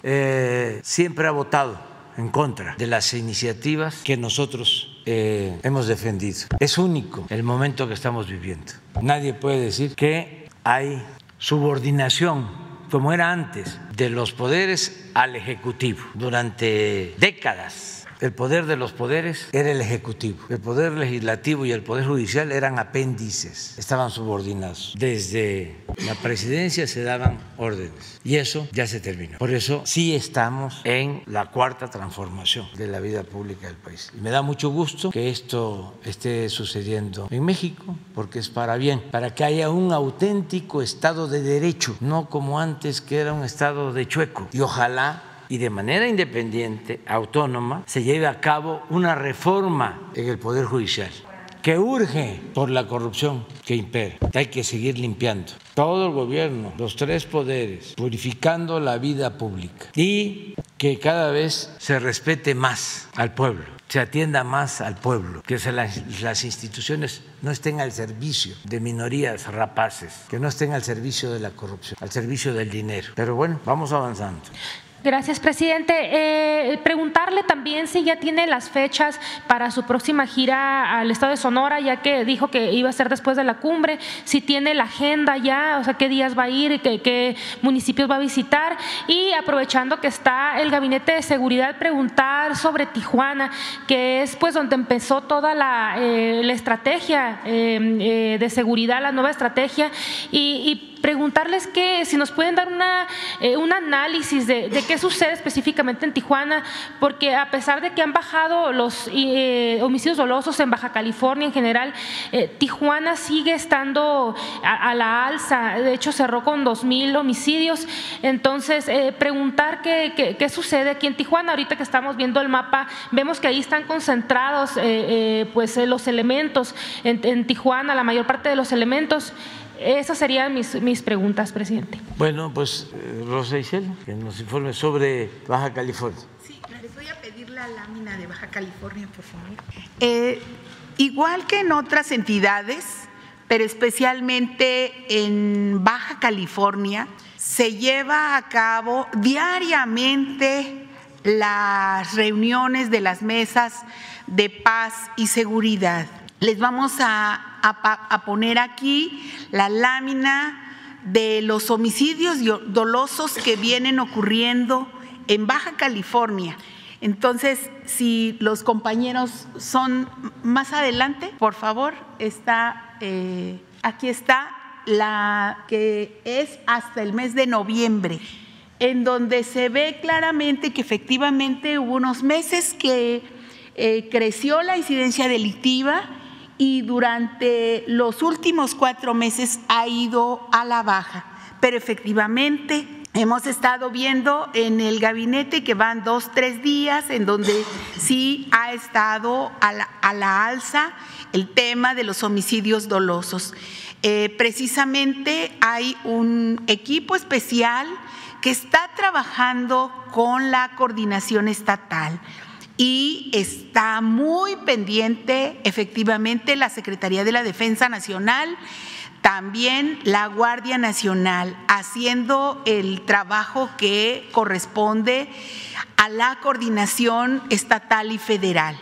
eh, siempre ha votado en contra de las iniciativas que nosotros hemos defendido. Es único el momento que estamos viviendo. Nadie puede decir que hay subordinación como era antes, de los poderes al Ejecutivo. Durante décadas el poder de los poderes era el Ejecutivo. El poder legislativo y el poder judicial eran apéndices, estaban subordinados. Desde la presidencia se daban órdenes y eso ya se terminó. Por eso sí estamos en la cuarta transformación de la vida pública del país. Y me da mucho gusto que esto esté sucediendo en México porque es para bien, para que haya un auténtico Estado de Derecho, no como antes que era un Estado de chueco. Y ojalá y de manera independiente, autónoma, se lleve a cabo una reforma en el Poder Judicial que urge por la corrupción que impera. Hay que seguir limpiando todo el gobierno, los tres poderes, purificando la vida pública y que cada vez se respete más al pueblo, se atienda más al pueblo, que las, las instituciones no estén al servicio de minorías rapaces, que no estén al servicio de la corrupción, al servicio del dinero. Pero bueno, vamos avanzando. Gracias, presidente. Eh, preguntarle también si ya tiene las fechas para su próxima gira al estado de Sonora, ya que dijo que iba a ser después de la cumbre, si tiene la agenda ya, o sea, qué días va a ir, qué, qué municipios va a visitar. Y aprovechando que está el gabinete de seguridad, preguntar sobre Tijuana, que es pues donde empezó toda la, eh, estrategia eh, de seguridad, la nueva estrategia, y, preguntarles que si nos pueden dar una, un análisis de, qué sucede específicamente en Tijuana, porque a pesar de que han bajado los eh, homicidios dolosos en Baja California en general, eh, Tijuana sigue estando a, la alza, de hecho cerró con 2.000 homicidios, entonces eh, preguntar qué, qué, sucede aquí en Tijuana, ahorita que estamos viendo el mapa, vemos que ahí están concentrados pues los elementos. En, en Tijuana, la mayor parte de los elementos. Esas serían mis, mis preguntas, presidente. Bueno, pues eh, Rosa Isel, que nos informe sobre Baja California. Sí, les voy a pedir la lámina de Baja California, por favor. Eh, igual que en otras entidades, pero especialmente en Baja California, se lleva a cabo diariamente las reuniones de las mesas de paz y seguridad. Les vamos a a, poner aquí la lámina de los homicidios dolosos que vienen ocurriendo en Baja California. Entonces, si los compañeros son más adelante, por favor, está eh, aquí está la que es hasta el mes de noviembre, en donde se ve claramente que efectivamente hubo unos meses que eh, creció la incidencia delictiva y durante los últimos cuatro meses ha ido a la baja. Pero efectivamente hemos estado viendo en el gabinete que van dos, tres días en donde sí ha estado a la, alza el tema de los homicidios dolosos. Eh, precisamente hay un equipo especial que está trabajando con la coordinación estatal y está muy pendiente efectivamente la Secretaría de la Defensa Nacional, también la Guardia Nacional, haciendo el trabajo que corresponde a la coordinación estatal y federal.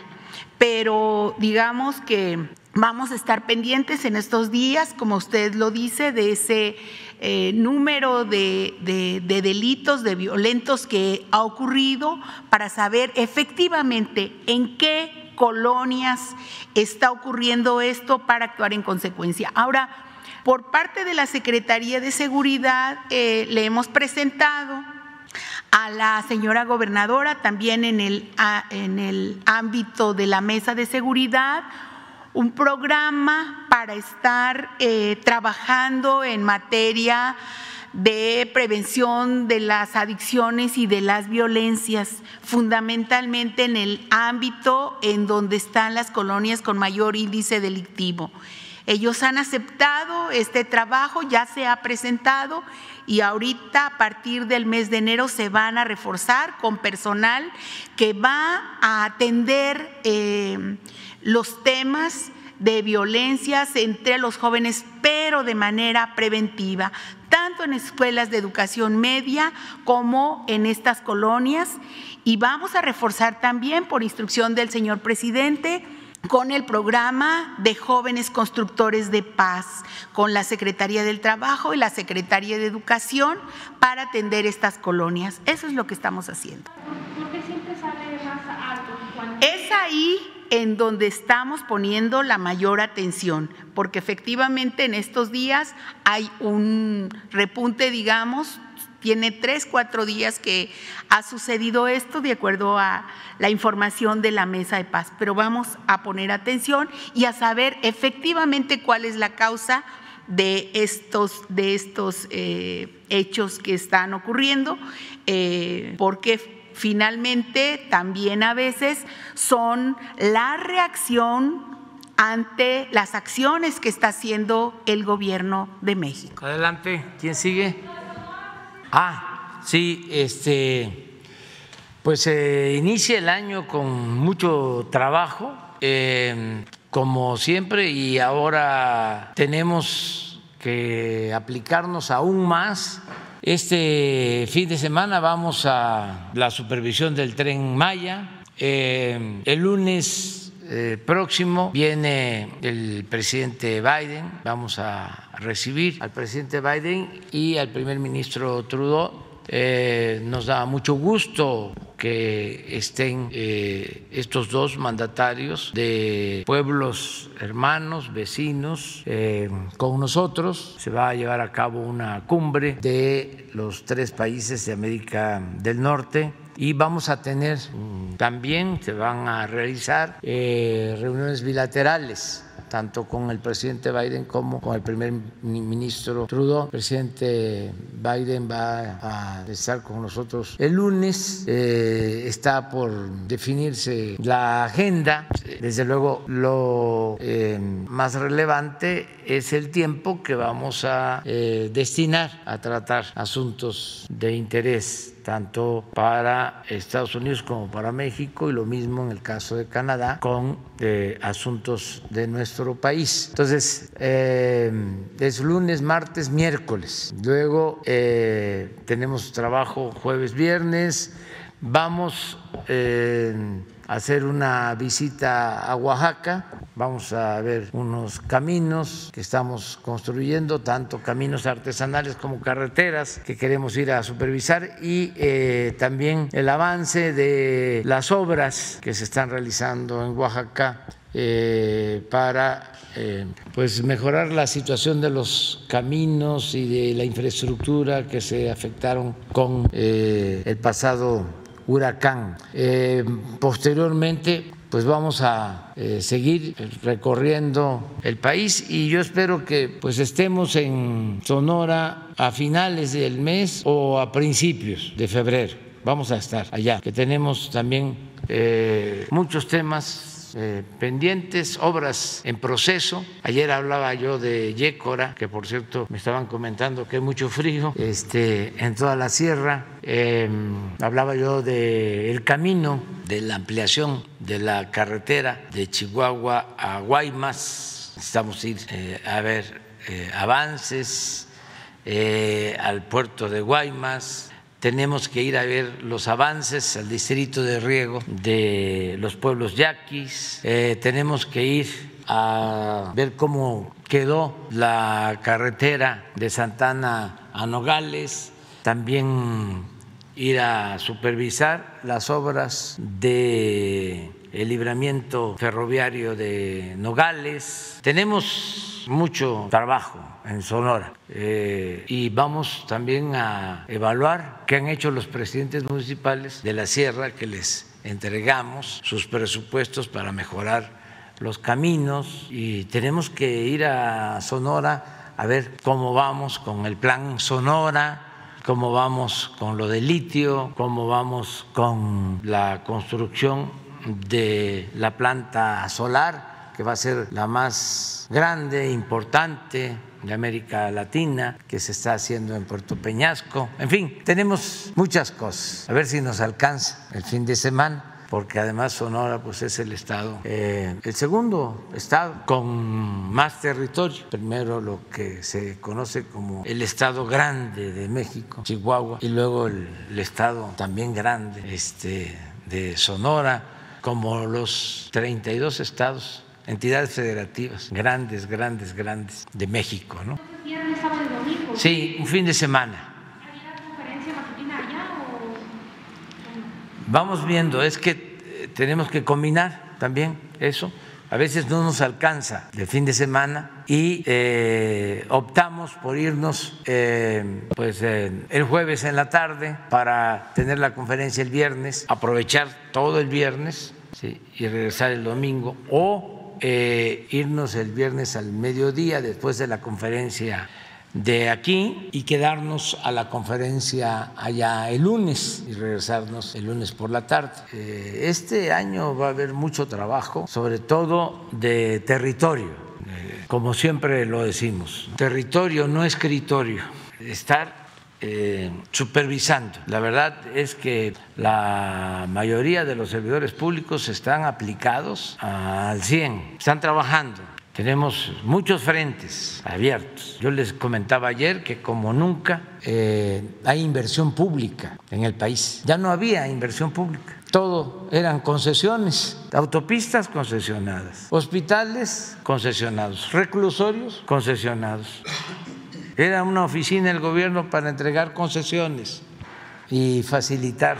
Pero digamos que vamos a estar pendientes en estos días, como usted lo dice, de ese eh, número de, delitos, de violentos que ha ocurrido para saber efectivamente en qué colonias está ocurriendo esto para actuar en consecuencia. Ahora, por parte de la Secretaría de Seguridad eh, le hemos presentado a la señora gobernadora también en el, en el ámbito de la mesa de seguridad un programa para estar eh, trabajando en materia de prevención de las adicciones y de las violencias, fundamentalmente en el ámbito en donde están las colonias con mayor índice delictivo. Ellos han aceptado este trabajo, ya se ha presentado y ahorita a partir del mes de enero se van a reforzar con personal que va a atender eh, los temas de violencias entre los jóvenes, pero de manera preventiva, tanto en escuelas de educación media como en estas colonias. Y vamos a reforzar también, por instrucción del señor presidente, con el programa de jóvenes constructores de paz, con la Secretaría del Trabajo y la Secretaría de Educación para atender estas colonias. Eso es lo que estamos haciendo. ¿Por qué siempre sale más alto? Ahí en donde estamos poniendo la mayor atención, porque efectivamente en estos días hay un repunte, digamos, tiene tres, cuatro días que ha sucedido esto de acuerdo a la información de la mesa de paz, pero vamos a poner atención y a saber efectivamente cuál es la causa de estos, de estos eh, hechos que están ocurriendo, eh, porque finalmente también a veces son la reacción ante las acciones que está haciendo el gobierno de México. Adelante, ¿quién sigue? Ah, sí, este, pues se inicia el año con mucho trabajo, eh, como siempre, y ahora tenemos que aplicarnos aún más este fin de semana vamos a la supervisión del tren Maya. Eh, el lunes eh, próximo viene el presidente Biden. Vamos a recibir al presidente Biden y al primer ministro Trudeau. Eh, nos da mucho gusto que estén eh, estos dos mandatarios de pueblos hermanos, vecinos, eh, con nosotros. Se va a llevar a cabo una cumbre de los tres países de América del Norte y vamos a tener mm, también, se van a realizar eh, reuniones bilaterales tanto con el presidente Biden como con el primer ministro Trudeau. El presidente Biden va a estar con nosotros el lunes. Eh, está por definirse la agenda. Desde luego, lo eh, más relevante es el tiempo que vamos a eh, destinar a tratar asuntos de interés tanto para Estados Unidos como para México y lo mismo en el caso de Canadá con eh, asuntos de nuestro país. Entonces, eh, es lunes, martes, miércoles. Luego eh, tenemos trabajo jueves, viernes. Vamos hacer una visita a Oaxaca, vamos a ver unos caminos que estamos construyendo, tanto caminos artesanales como carreteras que queremos ir a supervisar y eh, también el avance de las obras que se están realizando en Oaxaca eh, para eh, pues mejorar la situación de los caminos y de la infraestructura que se afectaron con el pasado huracán. Eh, posteriormente, pues vamos a eh, seguir recorriendo el país y yo espero que pues estemos en Sonora a finales del mes o a principios de febrero. Vamos a estar allá, que tenemos también eh, muchos temas eh, pendientes, obras en proceso. Ayer hablaba yo de Yécora, que por cierto me estaban comentando que hay mucho frío este, en toda la sierra. Em, hablaba yo del el camino de la ampliación de la carretera de Chihuahua a Guaymas. Necesitamos ir eh, a ver eh, avances al puerto de Guaymas tenemos que ir a ver los avances al distrito de riego de los pueblos yaquis, eh, tenemos que ir a ver cómo quedó la carretera de Santana a Nogales, también ir a supervisar las obras de el libramiento ferroviario de Nogales. Tenemos mucho trabajo en Sonora eh, y vamos también a evaluar qué han hecho los presidentes municipales de la sierra que les entregamos sus presupuestos para mejorar los caminos y tenemos que ir a Sonora a ver cómo vamos con el plan Sonora, cómo vamos con lo de litio, cómo vamos con la construcción de la planta solar, que va a ser la más grande, importante de América Latina, que se está haciendo en Puerto Peñasco. En fin, tenemos muchas cosas. A ver si nos alcanza el fin de semana porque además Sonora pues es el estado, eh, el segundo estado con más territorio. Primero lo que se conoce como el estado grande de México, Chihuahua, y luego el, el estado también grande este, de Sonora, como los 32 estados entidades federativas grandes, grandes, grandes de México. ¿no? Sí, un fin de semana. Vamos viendo, es que eh, tenemos que combinar también eso. A veces no nos alcanza el fin de semana y eh, optamos por irnos eh, pues el jueves en la tarde para tener la conferencia el viernes, aprovechar todo el viernes y regresar el domingo o eh, irnos el viernes al mediodía después de la conferencia de aquí y quedarnos a la conferencia allá el lunes y regresarnos el lunes por la tarde. Eh, este año va a haber mucho trabajo, sobre todo de territorio, eh, como siempre lo decimos, territorio no escritorio, estar eh, supervisando. La verdad es que la mayoría de los servidores públicos están aplicados al 100, están trabajando. Tenemos muchos frentes abiertos. Yo les comentaba ayer que como nunca eh, hay inversión pública en el país. Ya no había inversión pública. Todo eran concesiones, autopistas concesionadas, hospitales concesionados, reclusorios concesionados era una oficina del gobierno para entregar concesiones y facilitar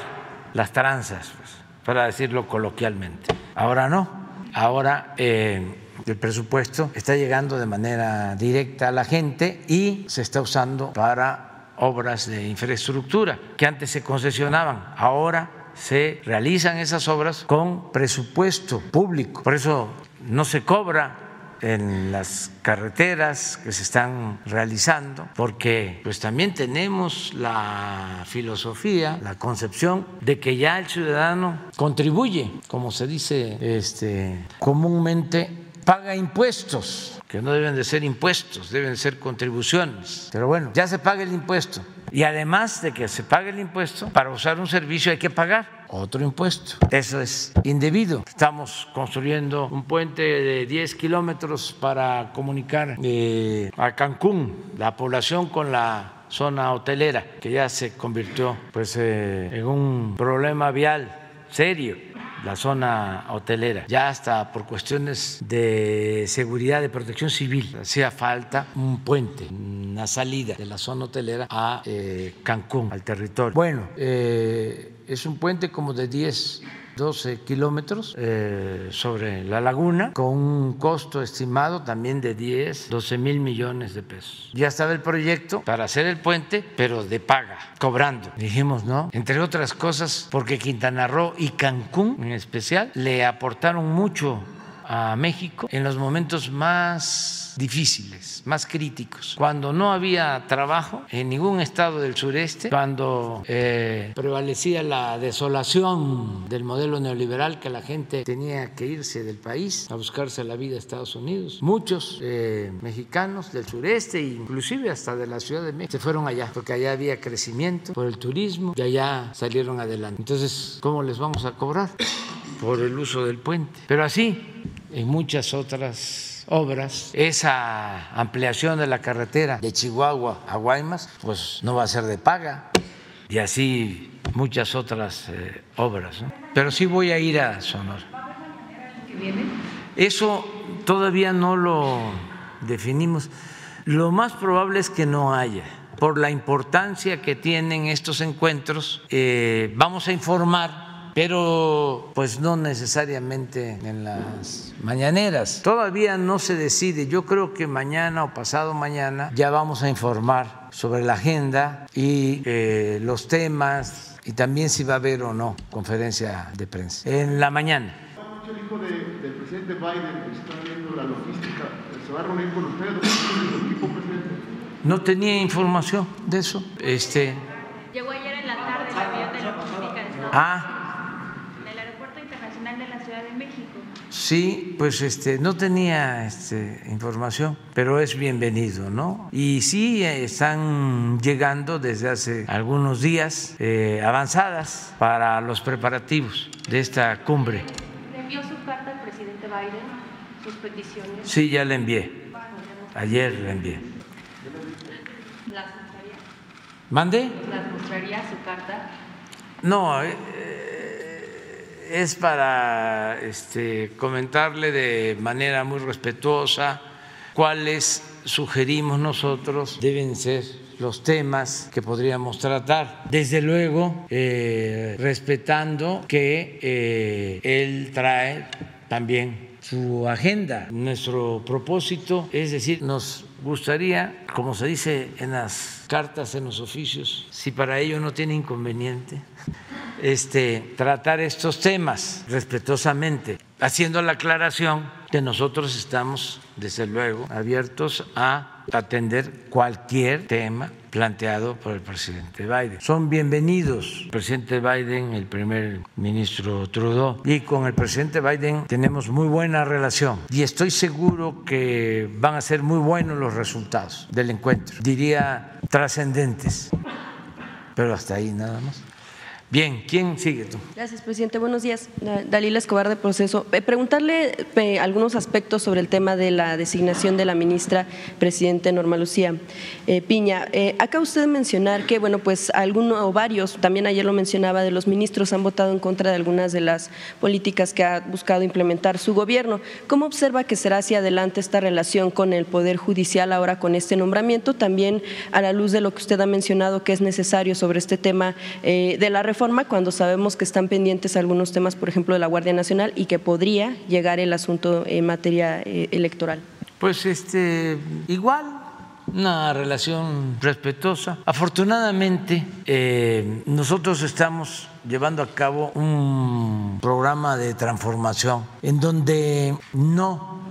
las tranzas, pues, para decirlo coloquialmente. Ahora no, ahora eh, el presupuesto está llegando de manera directa a la gente y se está usando para obras de infraestructura que antes se concesionaban, ahora se realizan esas obras con presupuesto público. Por eso no se cobra en las carreteras que se están realizando, porque pues también tenemos la filosofía, la concepción de que ya el ciudadano contribuye, como se dice este, comúnmente, paga impuestos, que no deben de ser impuestos, deben de ser contribuciones. Pero bueno, ya se paga el impuesto. Y además de que se pague el impuesto, para usar un servicio hay que pagar otro impuesto. Eso es indebido. Estamos construyendo un puente de 10 kilómetros para comunicar eh, a Cancún, la población con la zona hotelera, que ya se convirtió pues, eh, en un problema vial serio la zona hotelera, ya hasta por cuestiones de seguridad, de protección civil, hacía falta un puente, una salida de la zona hotelera a eh, Cancún, al territorio. Bueno, eh, es un puente como de 10 12 kilómetros eh, sobre la laguna, con un costo estimado también de 10, 12 mil millones de pesos. Ya estaba el proyecto para hacer el puente, pero de paga, cobrando. Dijimos, no, entre otras cosas, porque Quintana Roo y Cancún en especial le aportaron mucho a México en los momentos más difíciles, más críticos, cuando no había trabajo en ningún estado del sureste, cuando eh, prevalecía la desolación del modelo neoliberal que la gente tenía que irse del país a buscarse la vida a Estados Unidos. Muchos eh, mexicanos del sureste, inclusive hasta de la Ciudad de México, se fueron allá porque allá había crecimiento por el turismo y allá salieron adelante. Entonces, ¿cómo les vamos a cobrar? Por el uso del puente. Pero así, en muchas otras obras, esa ampliación de la carretera de Chihuahua a Guaymas, pues no va a ser de paga. Y así muchas otras eh, obras. Pero sí voy a ir a Sonora. Eso todavía no lo definimos. Lo más probable es que no haya. Por la importancia que tienen estos encuentros, eh, vamos a informar pero pues no necesariamente en las mañaneras. Todavía no se decide. Yo creo que mañana o pasado mañana ya vamos a informar sobre la agenda y eh, los temas y también si va a haber o no conferencia de prensa. En la mañana. del presidente Biden está viendo la logística, ¿se va a reunir con ustedes, con equipo, presidente? No tenía información de eso. Este. Llegó ayer en la tarde el avión de logística de Estados Ah, del Aeropuerto Internacional de la Ciudad de México. Sí, pues este, no tenía este, información, pero es bienvenido, ¿no? Y sí están llegando desde hace algunos días eh, avanzadas para los preparativos de esta cumbre. ¿Le envió su carta al presidente Biden, sus peticiones? Sí, ya la envié. Ayer la envié. ¿Las mostraría? ¿Mande? ¿Las mostraría su carta? No, eh, es para este, comentarle de manera muy respetuosa cuáles sugerimos nosotros deben ser los temas que podríamos tratar. Desde luego, eh, respetando que eh, él trae también su agenda. Nuestro propósito es decir, nos gustaría, como se dice en las cartas, en los oficios, si para ello no tiene inconveniente, este, tratar estos temas respetuosamente, haciendo la aclaración que nosotros estamos, desde luego, abiertos a atender cualquier tema planteado por el presidente Biden. Son bienvenidos el presidente Biden, el primer ministro Trudeau, y con el presidente Biden tenemos muy buena relación y estoy seguro que van a ser muy buenos los resultados del encuentro, diría trascendentes, pero hasta ahí nada más. Bien, ¿quién sigue tú? Gracias, presidente. Buenos días. Dalila Escobar de Proceso. Eh, preguntarle eh, algunos aspectos sobre el tema de la designación de la ministra presidente Norma Lucía eh, Piña. Acá usted mencionar que, bueno, pues algunos o varios, también ayer lo mencionaba, de los ministros han votado en contra de algunas de las políticas que ha buscado implementar su gobierno. ¿Cómo observa que será hacia adelante esta relación con el Poder Judicial ahora con este nombramiento? También a la luz de lo que usted ha mencionado que es necesario sobre este tema de la reforma forma cuando sabemos que están pendientes algunos temas, por ejemplo, de la Guardia Nacional y que podría llegar el asunto en materia eh, electoral? Pues este, igual, una relación respetuosa. Afortunadamente, eh, nosotros estamos llevando a cabo un programa de transformación en donde no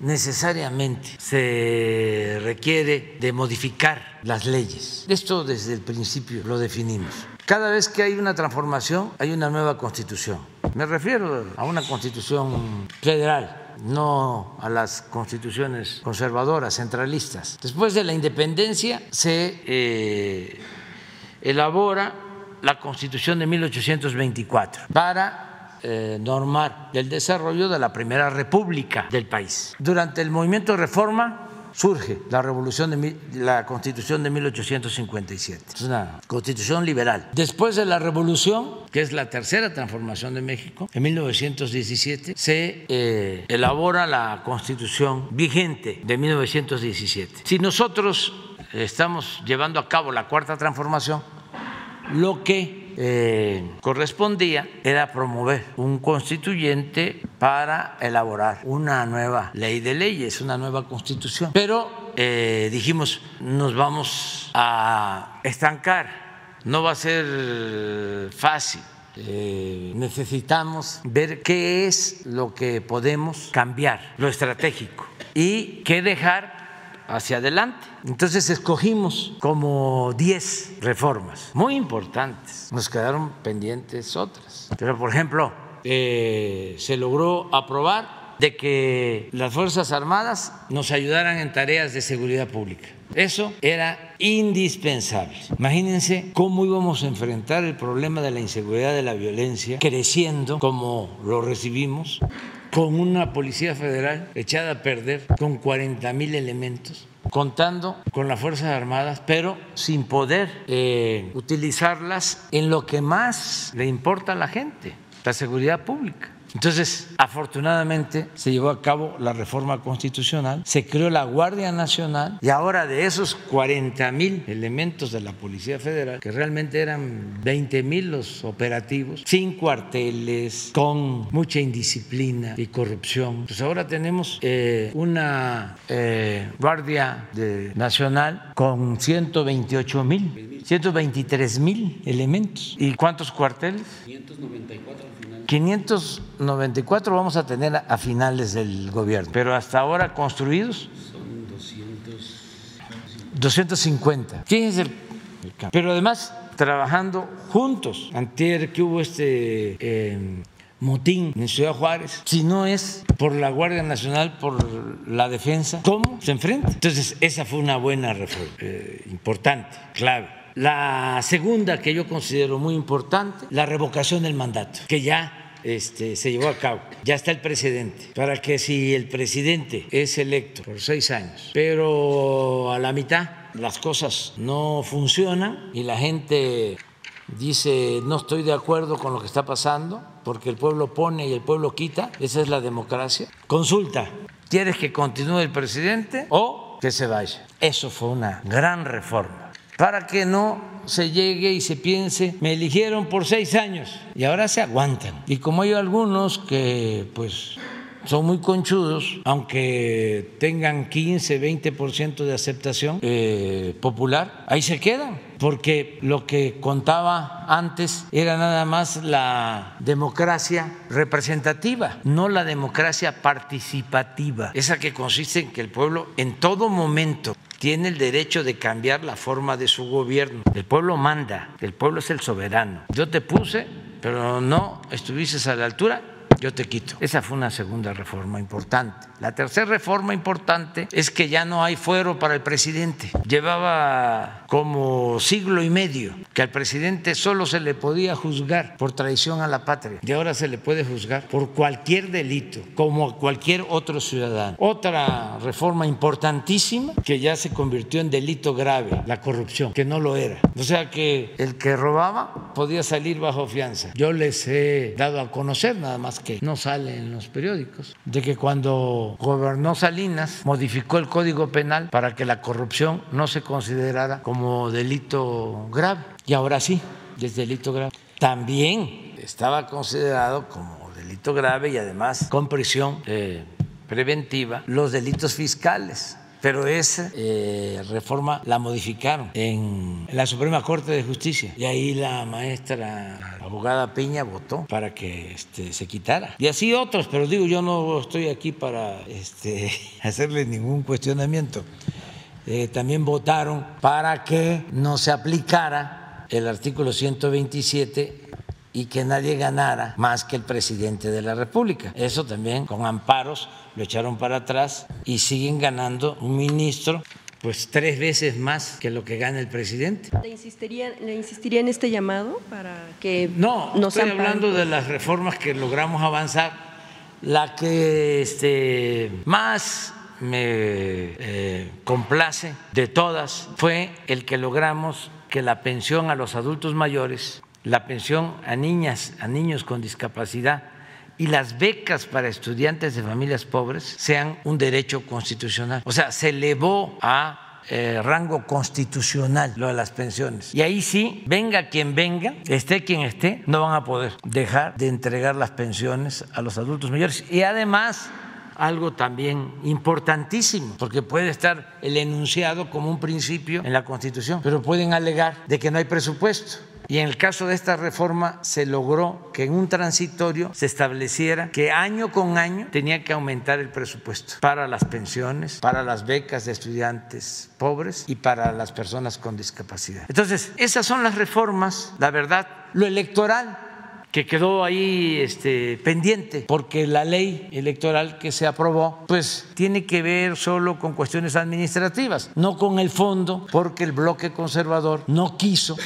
necesariamente se requiere de modificar las leyes. Esto desde el principio lo definimos. Cada vez que hay una transformación, hay una nueva constitución. Me refiero a una constitución federal, no a las constituciones conservadoras, centralistas. Después de la independencia se eh, elabora la constitución de 1824 para eh, normar el desarrollo de la primera república del país. Durante el movimiento de reforma surge la revolución de la constitución de 1857. Es una constitución liberal. Después de la revolución, que es la tercera transformación de México, en 1917 se eh, elabora la constitución vigente de 1917. Si nosotros estamos llevando a cabo la cuarta transformación, lo que eh, correspondía era promover un constituyente para elaborar una nueva ley de leyes, una nueva constitución. Pero eh, dijimos, nos vamos a estancar, no va a ser fácil. Eh, necesitamos ver qué es lo que podemos cambiar, lo estratégico, y qué dejar hacia adelante. Entonces escogimos como 10 reformas muy importantes. Nos quedaron pendientes otras. Pero, por ejemplo, eh, se logró aprobar de que las Fuerzas Armadas nos ayudaran en tareas de seguridad pública. Eso era indispensable. Imagínense cómo íbamos a enfrentar el problema de la inseguridad, de la violencia, creciendo como lo recibimos, con una Policía Federal echada a perder, con 40 mil elementos, contando con las Fuerzas Armadas, pero sin poder eh, utilizarlas en lo que más le importa a la gente, la seguridad pública. Entonces, afortunadamente se llevó a cabo la reforma constitucional, se creó la Guardia Nacional y ahora de esos 40 mil elementos de la Policía Federal, que realmente eran 20 mil los operativos, sin cuarteles, con mucha indisciplina y corrupción, pues ahora tenemos eh, una eh, Guardia de- Nacional con 128 mil, 123 mil elementos. ¿Y cuántos cuarteles? 594 94 vamos a tener a finales del gobierno, pero hasta ahora construidos 250. ¿Quién es el? Pero además trabajando juntos. Antier que hubo este eh, motín en Ciudad Juárez, si no es por la Guardia Nacional, por la defensa, ¿cómo se enfrenta? Entonces, esa fue una buena reforma, eh, importante, clave. La segunda que yo considero muy importante, la revocación del mandato, que ya este, se llevó a cabo. Ya está el presidente, para que si el presidente es electo por seis años, pero a la mitad las cosas no funcionan y la gente dice no estoy de acuerdo con lo que está pasando, porque el pueblo pone y el pueblo quita, esa es la democracia. Consulta, ¿quieres que continúe el presidente o que se vaya? Eso fue una gran reforma para que no se llegue y se piense, me eligieron por seis años y ahora se aguantan. Y como hay algunos que pues son muy conchudos, aunque tengan 15, 20% de aceptación eh, popular, ahí se quedan, porque lo que contaba antes era nada más la democracia representativa, no la democracia participativa, esa que consiste en que el pueblo en todo momento tiene el derecho de cambiar la forma de su gobierno. El pueblo manda, el pueblo es el soberano. Yo te puse, pero no estuviste a la altura, yo te quito. Esa fue una segunda reforma importante. La tercera reforma importante es que ya no hay fuero para el presidente. Llevaba como siglo y medio que al presidente solo se le podía juzgar por traición a la patria y ahora se le puede juzgar por cualquier delito, como a cualquier otro ciudadano. Otra reforma importantísima que ya se convirtió en delito grave, la corrupción, que no lo era. O sea que el que robaba podía salir bajo fianza. Yo les he dado a conocer, nada más que no sale en los periódicos, de que cuando gobernó Salinas, modificó el Código Penal para que la corrupción no se considerara como delito grave. Y ahora sí, es delito grave. También estaba considerado como delito grave y además con prisión eh, preventiva los delitos fiscales pero esa eh, reforma la modificaron en la Suprema Corte de Justicia y ahí la maestra abogada Piña votó para que este, se quitara. Y así otros, pero digo, yo no estoy aquí para este, hacerle ningún cuestionamiento. Eh, también votaron para que no se aplicara el artículo 127 y que nadie ganara más que el presidente de la República. Eso también con amparos lo echaron para atrás y siguen ganando un ministro pues tres veces más que lo que gana el presidente. ¿Le insistiría, le insistiría en este llamado para que no, no estoy hablando de las reformas que logramos avanzar. La que este, más me eh, complace de todas fue el que logramos que la pensión a los adultos mayores la pensión a niñas, a niños con discapacidad y las becas para estudiantes de familias pobres sean un derecho constitucional. O sea, se elevó a eh, rango constitucional lo de las pensiones. Y ahí sí, venga quien venga, esté quien esté, no van a poder dejar de entregar las pensiones a los adultos mayores. Y además algo también importantísimo, porque puede estar el enunciado como un principio en la Constitución, pero pueden alegar de que no hay presupuesto y en el caso de esta reforma se logró que en un transitorio se estableciera que año con año tenía que aumentar el presupuesto para las pensiones, para las becas de estudiantes pobres y para las personas con discapacidad. Entonces, esas son las reformas, la verdad, lo electoral que quedó ahí este, pendiente, porque la ley electoral que se aprobó, pues tiene que ver solo con cuestiones administrativas, no con el fondo, porque el bloque conservador no quiso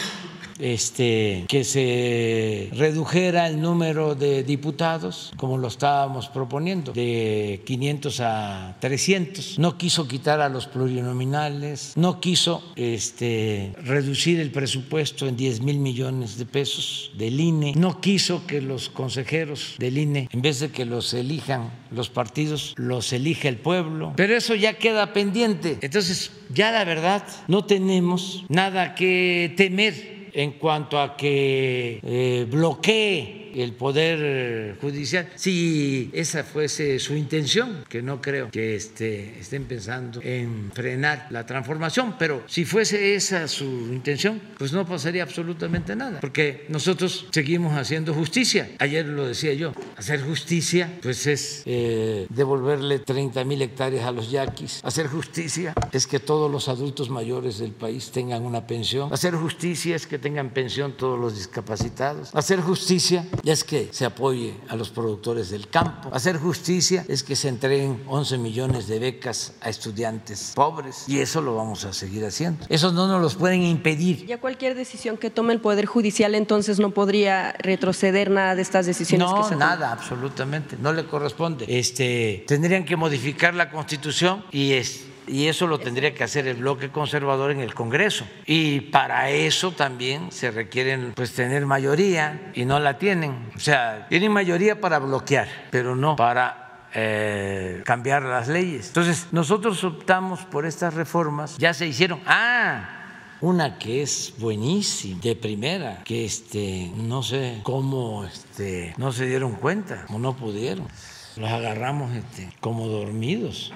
este, que se redujera el número de diputados, como lo estábamos proponiendo, de 500 a 300. No quiso quitar a los plurinominales, no quiso este, reducir el presupuesto en 10 mil millones de pesos del INE, no quiso que los consejeros del INE, en vez de que los elijan los partidos, los elige el pueblo. Pero eso ya queda pendiente. Entonces, ya la verdad, no tenemos nada que temer en cuanto a que eh, bloquee el Poder Judicial. Si esa fuese su intención, que no creo que este, estén pensando en frenar la transformación, pero si fuese esa su intención, pues no pasaría absolutamente nada, porque nosotros seguimos haciendo justicia. Ayer lo decía yo, hacer justicia pues es eh, devolverle 30 mil hectáreas a los yaquis. Hacer justicia es que todos los adultos mayores del país tengan una pensión. Hacer justicia es que tengan pensión todos los discapacitados. Hacer justicia es que se apoye a los productores del campo. Hacer justicia es que se entreguen 11 millones de becas a estudiantes pobres y eso lo vamos a seguir haciendo. Eso no nos los pueden impedir. Ya cualquier decisión que tome el Poder Judicial entonces no podría retroceder nada de estas decisiones no, que se nada, absolutamente, no le corresponde. Este, tendrían que modificar la Constitución y es y eso lo tendría que hacer el bloque conservador en el Congreso. Y para eso también se requieren pues tener mayoría y no la tienen. O sea, tienen mayoría para bloquear, pero no para eh, cambiar las leyes. Entonces, nosotros optamos por estas reformas, ya se hicieron. Ah, una que es buenísima, de primera, que este, no sé cómo este, no se dieron cuenta o no pudieron. Los agarramos este, como dormidos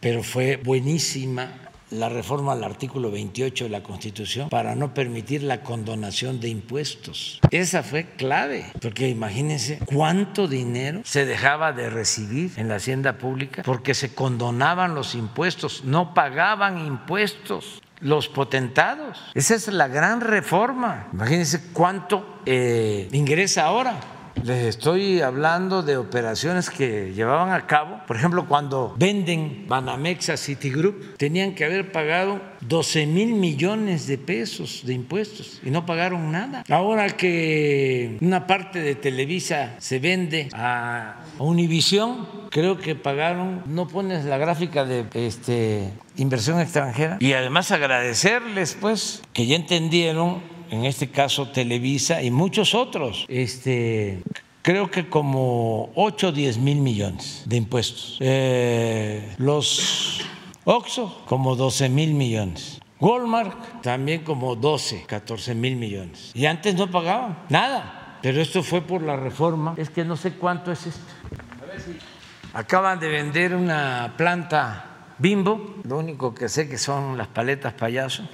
pero fue buenísima la reforma al artículo 28 de la Constitución para no permitir la condonación de impuestos. Esa fue clave, porque imagínense cuánto dinero se dejaba de recibir en la hacienda pública porque se condonaban los impuestos, no pagaban impuestos los potentados. Esa es la gran reforma. Imagínense cuánto eh, ingresa ahora les estoy hablando de operaciones que llevaban a cabo. Por ejemplo, cuando venden Banamex a Citigroup, tenían que haber pagado 12 mil millones de pesos de impuestos y no pagaron nada. Ahora que una parte de Televisa se vende a Univisión, creo que pagaron, no pones la gráfica de este, inversión extranjera. Y además agradecerles, pues, que ya entendieron en este caso Televisa y muchos otros, este, creo que como 8 o 10 mil millones de impuestos. Eh, los Oxo, como 12 mil millones. Walmart también como 12, 14 mil millones. Y antes no pagaban nada. Pero esto fue por la reforma. Es que no sé cuánto es esto. Acaban de vender una planta bimbo. Lo único que sé que son las paletas payaso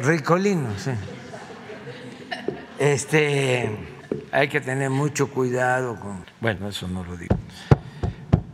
Ricolino, sí. Este, hay que tener mucho cuidado con. Bueno, eso no lo digo.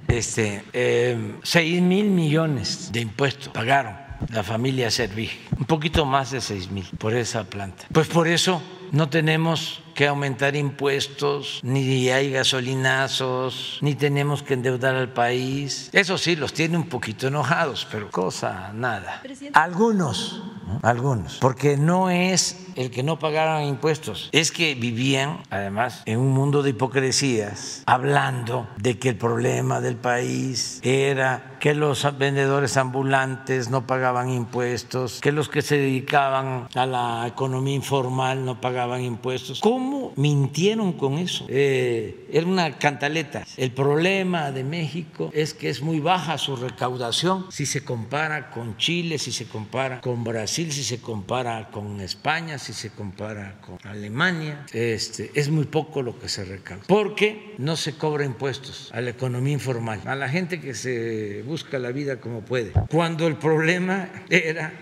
Este, eh, 6 mil millones de impuestos pagaron la familia Servig, un poquito más de 6 mil por esa planta. Pues por eso no tenemos que aumentar impuestos, ni hay gasolinazos, ni tenemos que endeudar al país. Eso sí, los tiene un poquito enojados, pero cosa nada. Algunos, algunos, porque no es el que no pagaran impuestos, es que vivían, además, en un mundo de hipocresías, hablando de que el problema del país era que los vendedores ambulantes no pagaban impuestos, que los que se dedicaban a la economía informal no pagaban impuestos. ¿Cómo mintieron con eso? Eh, era una cantaleta. El problema de México es que es muy baja su recaudación si se compara con Chile, si se compara con Brasil, si se compara con España, si se compara con Alemania. Este, es muy poco lo que se recauda. Porque no se cobra impuestos a la economía informal, a la gente que se busca la vida como puede. Cuando el problema era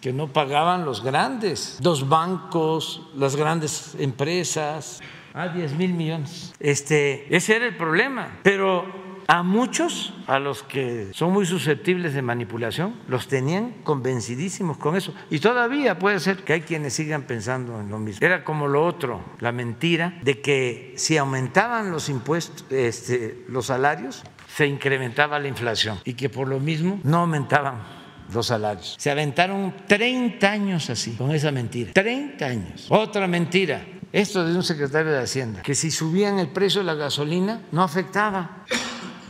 que no pagaban los grandes, los bancos, las grandes empresas, a 10 mil millones. Este, ese era el problema. Pero a muchos, a los que son muy susceptibles de manipulación, los tenían convencidísimos con eso. Y todavía puede ser que hay quienes sigan pensando en lo mismo. Era como lo otro, la mentira de que si aumentaban los impuestos, este, los salarios, se incrementaba la inflación y que por lo mismo no aumentaban los salarios. Se aventaron 30 años así, con esa mentira. 30 años. Otra mentira. Esto de un secretario de Hacienda, que si subían el precio de la gasolina no afectaba,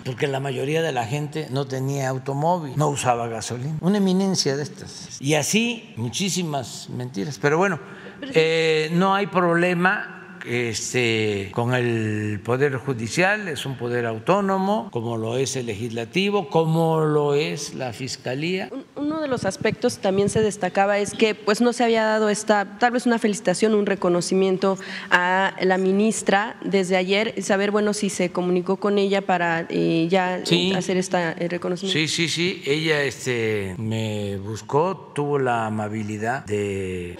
porque la mayoría de la gente no tenía automóvil, no usaba gasolina. Una eminencia de estas. Y así muchísimas mentiras. Pero bueno, eh, no hay problema este, con el Poder Judicial, es un poder autónomo, como lo es el legislativo, como lo es la Fiscalía. Uno de los aspectos también se destacaba es que pues no se había dado esta, tal vez una felicitación, un reconocimiento a la ministra desde ayer, saber, bueno, si se comunicó con ella para eh, ya hacer este reconocimiento. Sí, sí, sí, ella este, me buscó, tuvo la amabilidad de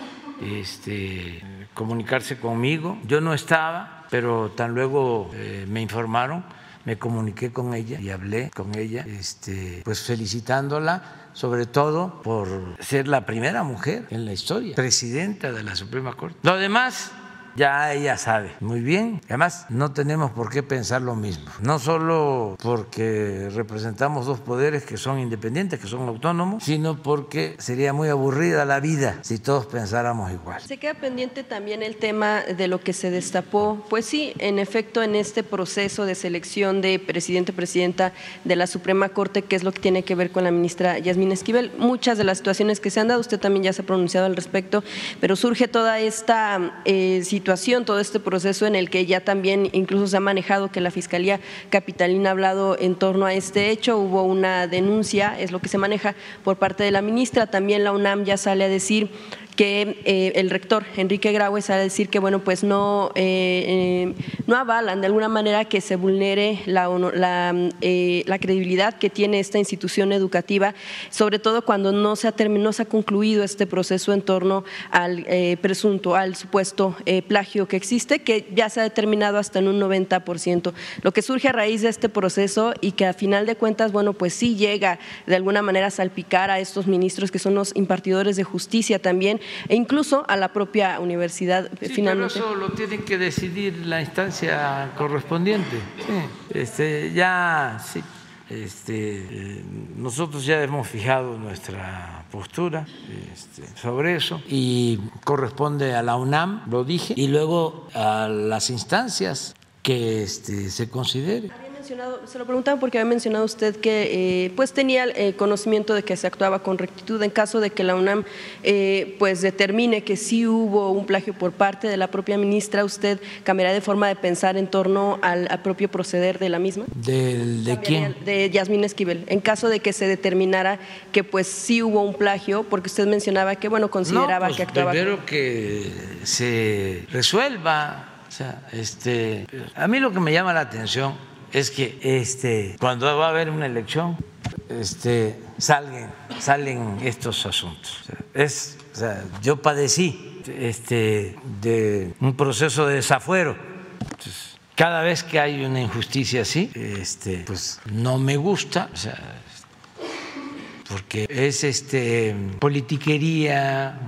este, comunicarse conmigo. Yo no estaba, pero tan luego eh, me informaron, me comuniqué con ella y hablé con ella, este, pues felicitándola sobre todo por ser la primera mujer en la historia, presidenta de la Suprema Corte. Lo demás ya ella sabe muy bien. Además, no tenemos por qué pensar lo mismo. No solo porque representamos dos poderes que son independientes, que son autónomos, sino porque sería muy aburrida la vida si todos pensáramos igual. Se queda pendiente también el tema de lo que se destapó. Pues sí, en efecto, en este proceso de selección de presidente, presidenta de la Suprema Corte, que es lo que tiene que ver con la ministra Yasmín Esquivel, muchas de las situaciones que se han dado, usted también ya se ha pronunciado al respecto, pero surge toda esta eh, situación todo este proceso en el que ya también incluso se ha manejado que la Fiscalía Capitalina ha hablado en torno a este hecho, hubo una denuncia, es lo que se maneja por parte de la ministra, también la UNAM ya sale a decir que eh, el rector Enrique Graue sale a decir que bueno pues no eh, eh, no avalan de alguna manera que se vulnere la, la, credibilidad que tiene esta institución educativa sobre todo cuando no se ha terminado se ha concluido este proceso en torno al presunto al supuesto plagio que existe que ya se ha determinado hasta en un 90% lo que surge a raíz de este proceso y que a final de cuentas bueno pues sí llega de alguna manera a salpicar a estos ministros que son los impartidores de justicia también e incluso a la propia universidad sí, finalmente. Pero eso lo tiene que decidir la instancia correspondiente. Este, ya, sí, este, nosotros ya hemos fijado nuestra postura este, sobre eso y corresponde a la UNAM, lo dije, y luego a las instancias que este, se considere se lo preguntaba porque había mencionado usted que eh, pues tenía eh, conocimiento de que se actuaba con rectitud en caso de que la UNAM eh, pues determine que sí hubo un plagio por parte de la propia ministra, ¿usted cambiará de forma de pensar en torno al, propio proceder de la misma? ¿De, quién? De Yasmín Esquivel. En caso de que se determinara que pues sí hubo un plagio, porque usted mencionaba que bueno consideraba pues, que actuaba. Primero que se resuelva. O sea, este, a mí lo que me llama la atención es que este, cuando va a haber una elección, este, salen, salen estos asuntos. Es, yo padecí este, de un proceso de desafuero. cada vez que hay una injusticia así, este, pues no me gusta. Porque es este politiquería,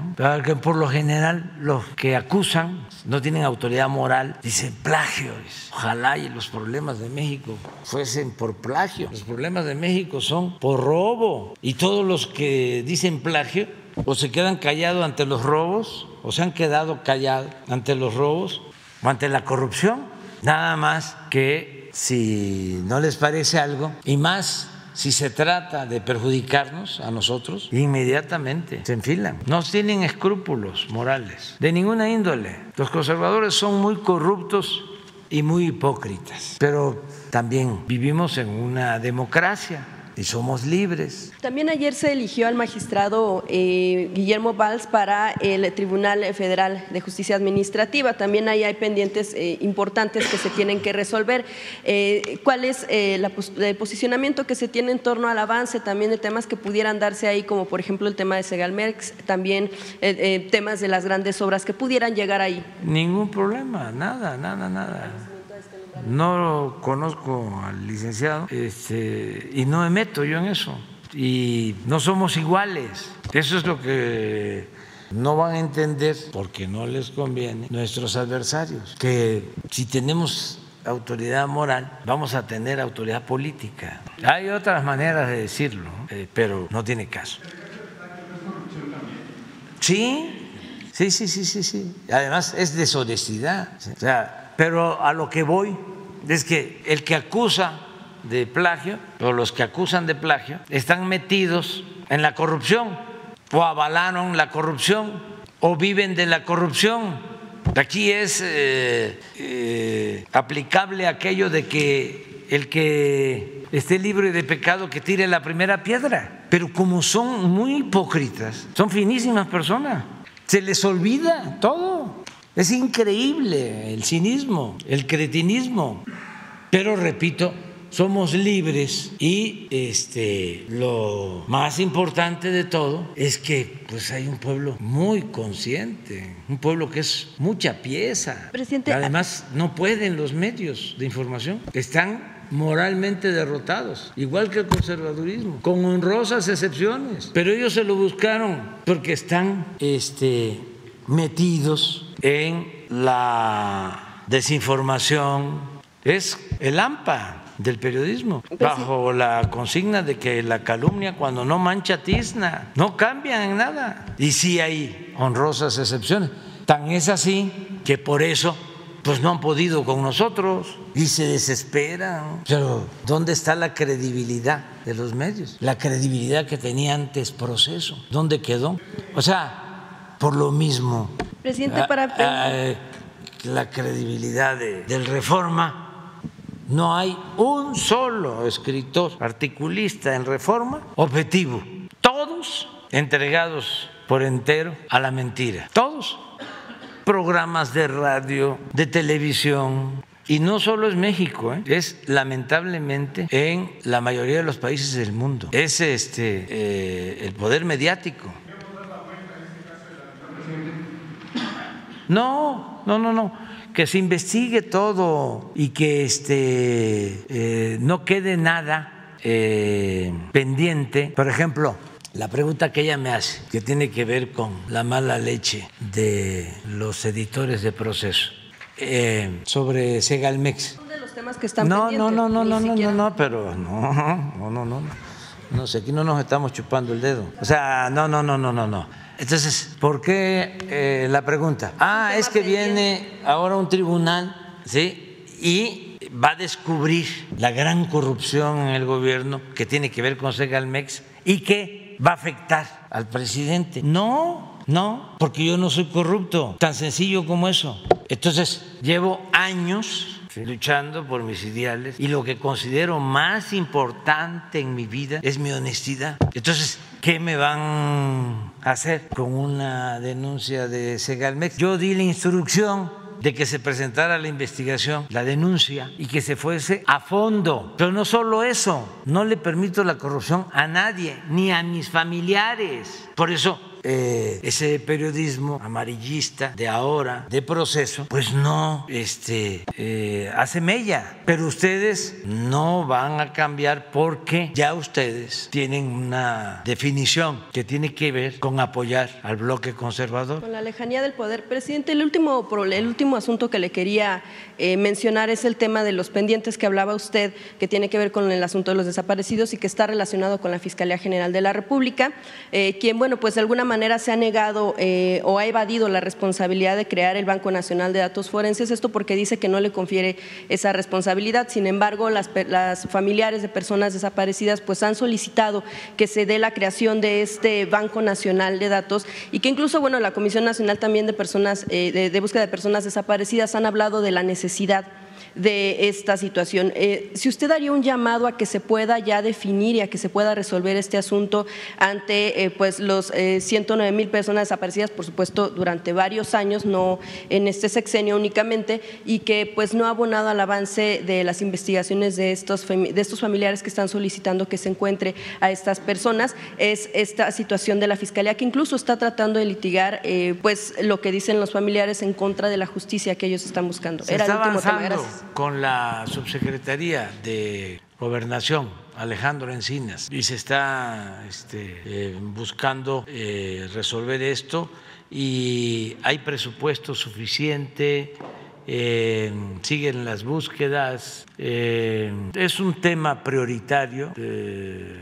que por lo general los que acusan no tienen autoridad moral, dicen plagio. Ojalá y los problemas de México fuesen por plagio. Los problemas de México son por robo. Y todos los que dicen plagio o se quedan callados ante los robos, o se han quedado callados ante los robos, o ante la corrupción. Nada más que si no les parece algo, y más si se trata de perjudicarnos a nosotros, inmediatamente se enfilan. No tienen escrúpulos morales de ninguna índole. Los conservadores son muy corruptos y muy hipócritas, pero también vivimos en una democracia y somos libres. También ayer se eligió al magistrado eh, Guillermo Valls para el Tribunal Federal de Justicia Administrativa. También ahí hay pendientes eh, importantes que se tienen que resolver. Eh, ¿Cuál es el posicionamiento que se tiene en torno al avance también de temas que pudieran darse ahí, como por ejemplo el tema de Segalmex, también temas de las grandes obras que pudieran llegar ahí? Ningún problema, nada, nada, nada no conozco al licenciado este, y no me meto yo en eso. Y no somos iguales. Eso es lo que no van a entender porque no les conviene nuestros adversarios. Que si tenemos autoridad moral, vamos a tener autoridad política. Hay otras maneras de decirlo, eh, pero no tiene caso. Sí, sí, sí, sí, sí, sí. Además es deshonestidad. Pero a lo que voy es que el que acusa de plagio o los que acusan de plagio están metidos en la corrupción o avalaron la corrupción o viven de la corrupción Aquí es eh, eh, aplicable aquello de que el que esté libre de pecado que tire la primera piedra. Pero como son muy hipócritas, son finísimas personas, se les olvida todo. Es increíble el cinismo, el cretinismo. Pero repito, somos libres y este lo más importante de todo es que pues hay un pueblo muy consciente, un pueblo que es mucha pieza. Presidente, Además no pueden los medios de información, están moralmente derrotados, igual que el conservadurismo, con honrosas excepciones, pero ellos se lo buscaron porque están este metidos en la desinformación, es el AMPA del periodismo, bajo la consigna de que la calumnia cuando no mancha tizna, no cambia en nada. Y sí hay honrosas excepciones. Tan es así que por eso pues no han podido con nosotros y se desesperan. Pero ¿dónde está la credibilidad de los medios? La credibilidad que tenía antes proceso, ¿dónde quedó? O sea, por lo mismo. Presidente, para... Ah, la credibilidad de, del reforma no hay un solo escritor articulista en reforma objetivo. Todos entregados por entero a la mentira. Todos. Programas de radio, de televisión. Y no solo es México, ¿eh? es lamentablemente en la mayoría de los países del mundo. Es este eh, el poder mediático. No, no, no, no. Que se investigue todo y que este, eh, no quede nada eh, pendiente. Por ejemplo, la pregunta que ella me hace, que tiene que ver con la mala leche de los editores de proceso eh, sobre Segalmex. Son de los temas que están no, pendientes. No, no, no, no, no, no, pero no, no, no, no. No sé, aquí no nos estamos chupando el dedo. O sea, no, no, no, no, no, no entonces, ¿por qué eh, la pregunta? Ah, es que viene ahora un tribunal, ¿sí? Y va a descubrir la gran corrupción en el gobierno que tiene que ver con Segalmex y que va a afectar al presidente. No, no, porque yo no soy corrupto, tan sencillo como eso. Entonces, llevo años luchando por mis ideales y lo que considero más importante en mi vida es mi honestidad. Entonces, ¿qué me van hacer con una denuncia de Segalmex? Yo di la instrucción de que se presentara la investigación, la denuncia y que se fuese a fondo. Pero no solo eso, no le permito la corrupción a nadie, ni a mis familiares. Por eso eh, ese periodismo amarillista de ahora, de proceso, pues no este, eh, hace mella. Pero ustedes no van a cambiar porque ya ustedes tienen una definición que tiene que ver con apoyar al bloque conservador. Con la lejanía del poder. Presidente, el último, el último asunto que le quería eh, mencionar es el tema de los pendientes que hablaba usted, que tiene que ver con el asunto de los desaparecidos y que está relacionado con la Fiscalía General de la República, quien, bueno, pues de alguna manera se ha negado eh, o ha evadido la responsabilidad de crear el Banco Nacional de Datos Forenses, esto porque dice que no le confiere esa responsabilidad. Sin embargo, las, familiares de personas desaparecidas pues han solicitado que se dé la creación de este Banco Nacional de Datos y que incluso, bueno, la Comisión Nacional también de Personas, eh, de Búsqueda de Personas Desaparecidas han hablado de la necesidad de esta situación. Eh, si usted haría un llamado a que se pueda ya definir y a que se pueda resolver este asunto ante eh, pues los 109 eh, mil personas desaparecidas, por supuesto, durante varios años, no en este sexenio únicamente, y que pues no ha abonado al avance de las investigaciones de estos, de estos familiares que están solicitando que se encuentre a estas personas, es esta situación de la Fiscalía que incluso está tratando de litigar pues lo que dicen los familiares en contra de la justicia que ellos están buscando. Era el último tema. Gracias con la subsecretaría de Gobernación, Alejandro Encinas, y se está este, eh, buscando eh, resolver esto y hay presupuesto suficiente. Eh, siguen las búsquedas. es un tema prioritario,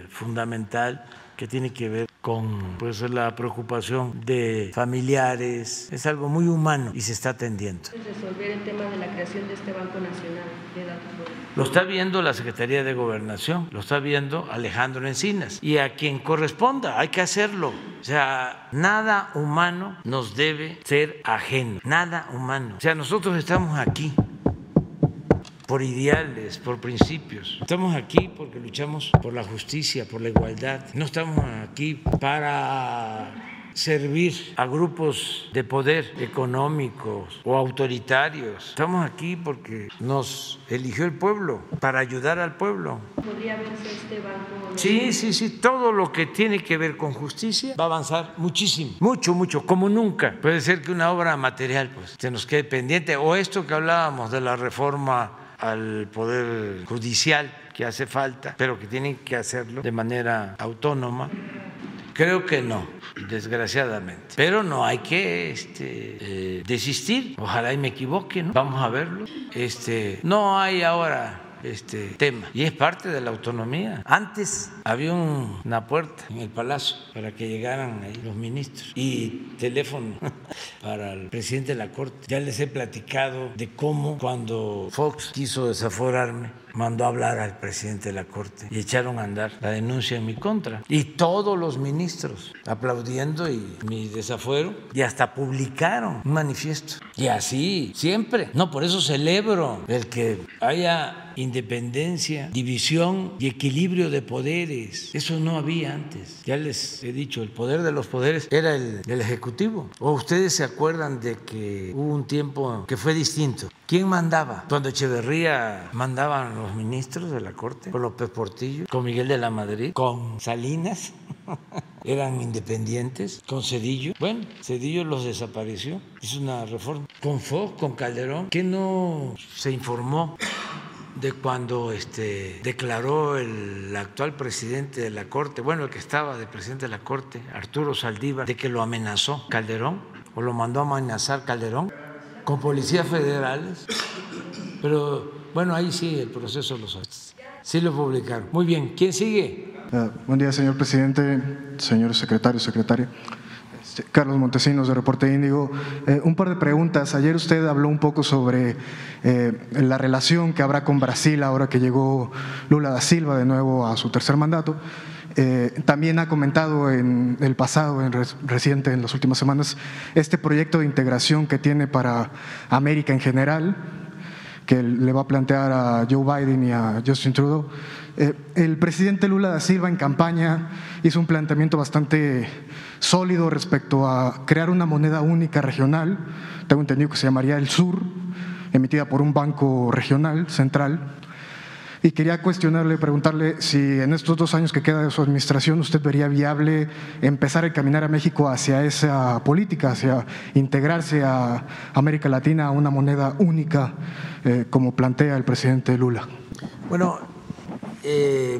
fundamental, que tiene que ver con pues, la preocupación de familiares. Es algo muy humano y se está atendiendo. Resolver el tema de la creación de este Banco Nacional de Datos lo está viendo la Secretaría de Gobernación, lo está viendo Alejandro Encinas y a quien corresponda, hay que hacerlo. O sea, nada humano nos debe ser ajeno, nada humano. O sea, nosotros estamos aquí por ideales, por principios. Estamos aquí porque luchamos por la justicia, por la igualdad. No estamos aquí para servir a grupos de poder económicos o autoritarios. Estamos aquí porque nos eligió el pueblo, para ayudar al pueblo. ¿Podría verse este banco? Sí, sí, sí, todo lo que tiene que ver con justicia va a avanzar muchísimo, mucho, mucho, como nunca. Puede ser que una obra material pues se nos quede pendiente o esto que hablábamos de la reforma al poder judicial que hace falta, pero que tienen que hacerlo de manera autónoma. Creo que no, desgraciadamente. Pero no hay que este, eh, desistir. Ojalá y me equivoque, ¿no? Vamos a verlo. Este, no hay ahora este tema y es parte de la autonomía. Antes había una puerta en el palacio para que llegaran ahí los ministros y teléfono para el presidente de la corte. Ya les he platicado de cómo cuando Fox quiso desaforarme mandó a hablar al presidente de la Corte y echaron a andar la denuncia en mi contra. Y todos los ministros aplaudiendo y mi desafuero y hasta publicaron un manifiesto. Y así, siempre. No, por eso celebro el que haya independencia, división y equilibrio de poderes. Eso no había antes. Ya les he dicho, el poder de los poderes era el, el Ejecutivo. ¿O ustedes se acuerdan de que hubo un tiempo que fue distinto? ¿Quién mandaba? Cuando Echeverría mandaban los ministros de la Corte, con López Portillo, con Miguel de la Madrid, con Salinas, eran independientes, con Cedillo. Bueno, Cedillo los desapareció, hizo una reforma. Con Fox, con Calderón, ¿qué no se informó de cuando este, declaró el actual presidente de la Corte, bueno, el que estaba de presidente de la Corte, Arturo Saldívar, de que lo amenazó Calderón o lo mandó a amenazar Calderón con policías federales. Pero bueno, ahí sí el proceso lo sabe. Sí lo publicaron. Muy bien, ¿quién sigue? Uh, buen día, señor presidente, señor secretario, secretaria. Este, Carlos Montesinos de Reporte Índigo. Eh, un par de preguntas. Ayer usted habló un poco sobre eh, la relación que habrá con Brasil ahora que llegó Lula da Silva de nuevo a su tercer mandato. Eh, también ha comentado en el pasado, en reciente, en las últimas semanas, este proyecto de integración que tiene para América en general, que le va a plantear a Joe Biden y a Justin Trudeau. Eh, el presidente Lula da Silva en campaña hizo un planteamiento bastante sólido respecto a crear una moneda única regional, tengo entendido que se llamaría el Sur, emitida por un banco regional, central, y quería cuestionarle, preguntarle si en estos dos años que queda de su administración usted vería viable empezar a caminar a México hacia esa política, hacia integrarse a América Latina a una moneda única, eh, como plantea el presidente Lula. Bueno, eh,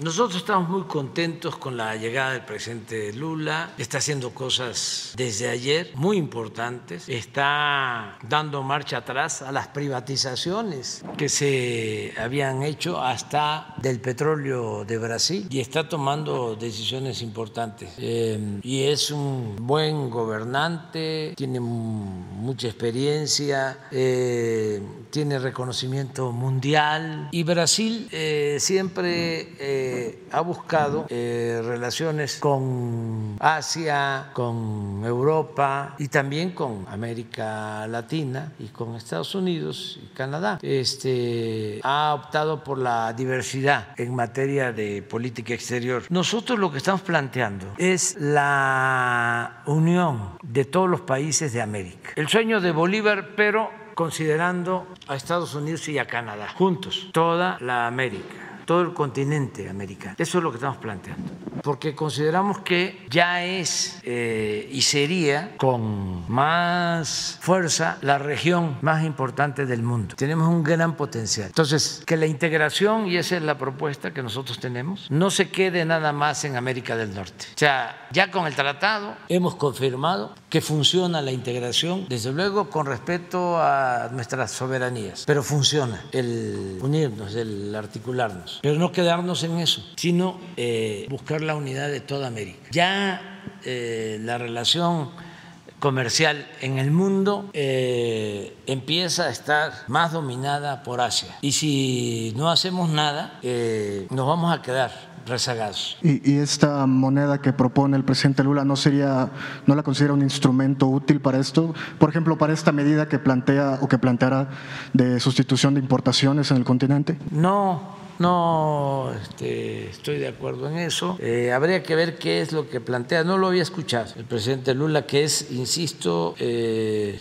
nosotros estamos muy contentos con la llegada del presidente Lula. Está haciendo cosas desde ayer muy importantes. Está dando marcha atrás a las privatizaciones que se habían hecho hasta del petróleo de Brasil y está tomando decisiones importantes. Eh, y es un buen gobernante, tiene mucha experiencia, eh, tiene reconocimiento mundial y Brasil eh, siempre ha buscado eh, relaciones con Asia, con Europa y también con América Latina y con Estados Unidos y Canadá. Este, ha optado por la diversidad en materia de política exterior. Nosotros lo que estamos planteando es la unión de todos los países de América. El sueño de Bolívar, pero considerando a Estados Unidos y a Canadá, juntos, toda la América todo el continente americano. Eso es lo que estamos planteando, porque consideramos que ya es eh, y sería con más fuerza la región más importante del mundo. Tenemos un gran potencial. Entonces, que la integración, y esa es la propuesta que nosotros tenemos, no se quede nada más en América del Norte. O sea, ya con el tratado hemos confirmado que funciona la integración, desde luego con respeto a nuestras soberanías, pero funciona el unirnos, el articularnos pero no quedarnos en eso, sino eh, buscar la unidad de toda América. Ya eh, la relación comercial en el mundo eh, empieza a estar más dominada por Asia. Y si no hacemos nada, eh, nos vamos a quedar rezagados. ¿Y, ¿Y, esta moneda que propone el presidente Lula no sería, no la considera un instrumento útil para esto? Por ejemplo, para esta medida que plantea o que planteara de sustitución de importaciones en el continente. No, no este, estoy de acuerdo en eso. Eh, habría que ver qué es lo que plantea. No lo había escuchado el presidente Lula, que es, insisto, eh,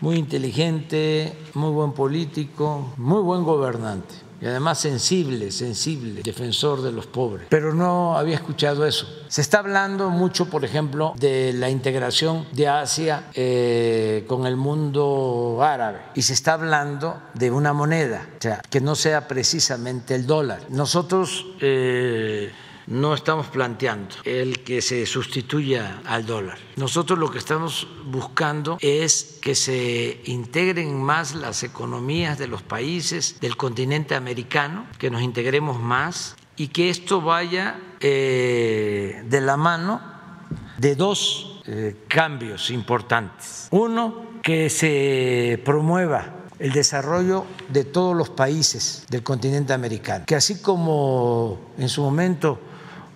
muy inteligente, muy buen político, muy buen gobernante y además sensible, sensible, defensor de los pobres. Pero no había escuchado eso. Se está hablando mucho, por ejemplo, de la integración de Asia eh, con el mundo árabe y se está hablando de una moneda, o sea, que no sea precisamente el dólar. Nosotros eh, no estamos planteando el que se sustituya al dólar. Nosotros lo que estamos buscando es que se integren más las economías de los países del continente americano, que nos integremos más y que esto vaya eh, de la mano de dos eh, cambios importantes. Uno, que se promueva el desarrollo de todos los países del continente americano, que así como en su momento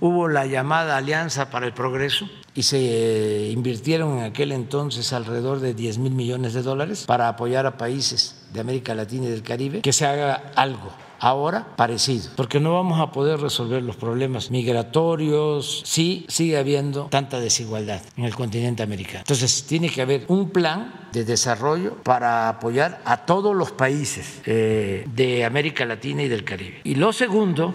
hubo la llamada Alianza para el Progreso y se invirtieron en aquel entonces alrededor de 10 mil millones de dólares para apoyar a países de América Latina y del Caribe, que se haga algo ahora parecido, porque no vamos a poder resolver los problemas migratorios si sigue habiendo tanta desigualdad en el continente americano. Entonces, tiene que haber un plan de desarrollo para apoyar a todos los países eh, de América Latina y del Caribe. Y lo segundo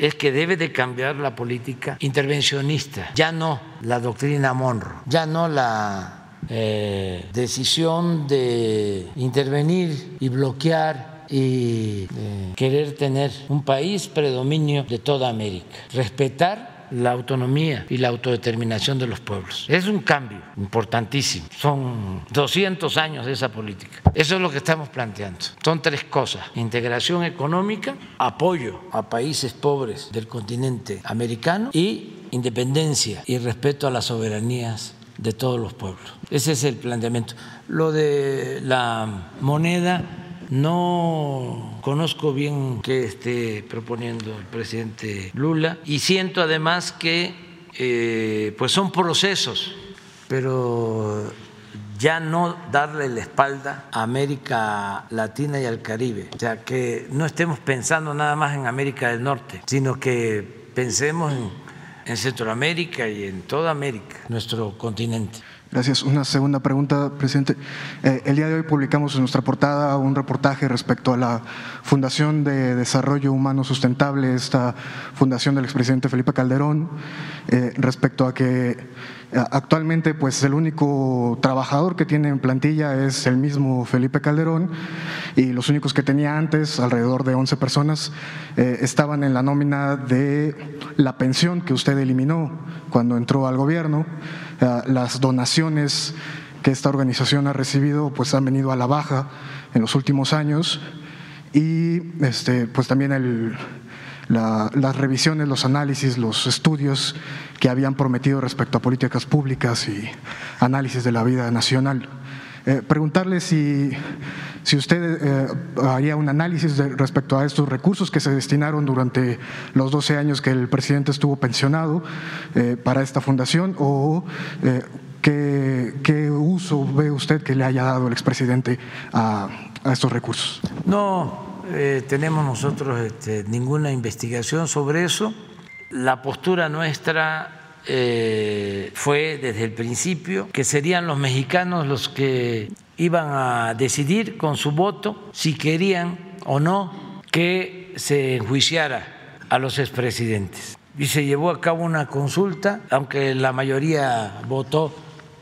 es que debe de cambiar la política intervencionista, ya no la doctrina Monroe, ya no la eh, decisión de intervenir y bloquear y eh, querer tener un país predominio de toda América, respetar la autonomía y la autodeterminación de los pueblos. Es un cambio importantísimo. Son 200 años de esa política. Eso es lo que estamos planteando. Son tres cosas. Integración económica, apoyo a países pobres del continente americano y independencia y respeto a las soberanías de todos los pueblos. Ese es el planteamiento. Lo de la moneda no conozco bien qué esté proponiendo el presidente Lula y siento además que eh, pues son procesos, pero ya no darle la espalda a América Latina y al Caribe. O sea, que no estemos pensando nada más en América del Norte, sino que pensemos en, en Centroamérica y en toda América, nuestro continente. Gracias. Una segunda pregunta, presidente. Eh, el día de hoy publicamos en nuestra portada un reportaje respecto a la Fundación de Desarrollo Humano Sustentable, esta fundación del expresidente Felipe Calderón, eh, respecto a que eh, actualmente pues el único trabajador que tiene en plantilla es el mismo Felipe Calderón y los únicos que tenía antes, alrededor de 11 personas, estaban en la nómina de la pensión que usted eliminó cuando entró al gobierno. Eh, las donaciones que esta organización ha recibido pues han venido a la baja en los últimos años y este, pues también el, la, las revisiones, los análisis, los estudios que habían prometido respecto a políticas públicas y análisis de la vida nacional. Eh, preguntarle si, si usted eh, haría un análisis de, respecto a estos recursos que se destinaron durante los 12 años que el presidente estuvo pensionado eh, para esta fundación o eh, ¿qué, qué, uso ve usted que le haya dado el expresidente a, a estos recursos. No eh, tenemos nosotros este, ninguna investigación sobre eso. La postura nuestra eh, fue desde el principio que serían los mexicanos los que iban a decidir con su voto si querían o no que se enjuiciara a los expresidentes. Y se llevó a cabo una consulta, aunque la mayoría votó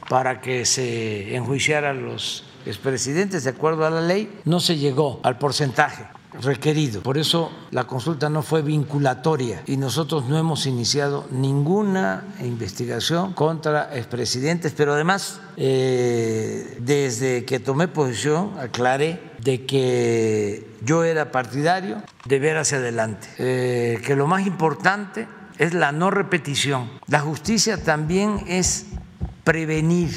para que se enjuiciara a los expresidentes de acuerdo a la ley, no se llegó al porcentaje requerido. Por eso la consulta no fue vinculatoria y nosotros no hemos iniciado ninguna investigación contra expresidentes, pero además eh, desde que tomé posición aclaré de que yo era partidario de ver hacia adelante, eh, que lo más importante es la no repetición. La justicia también es prevenir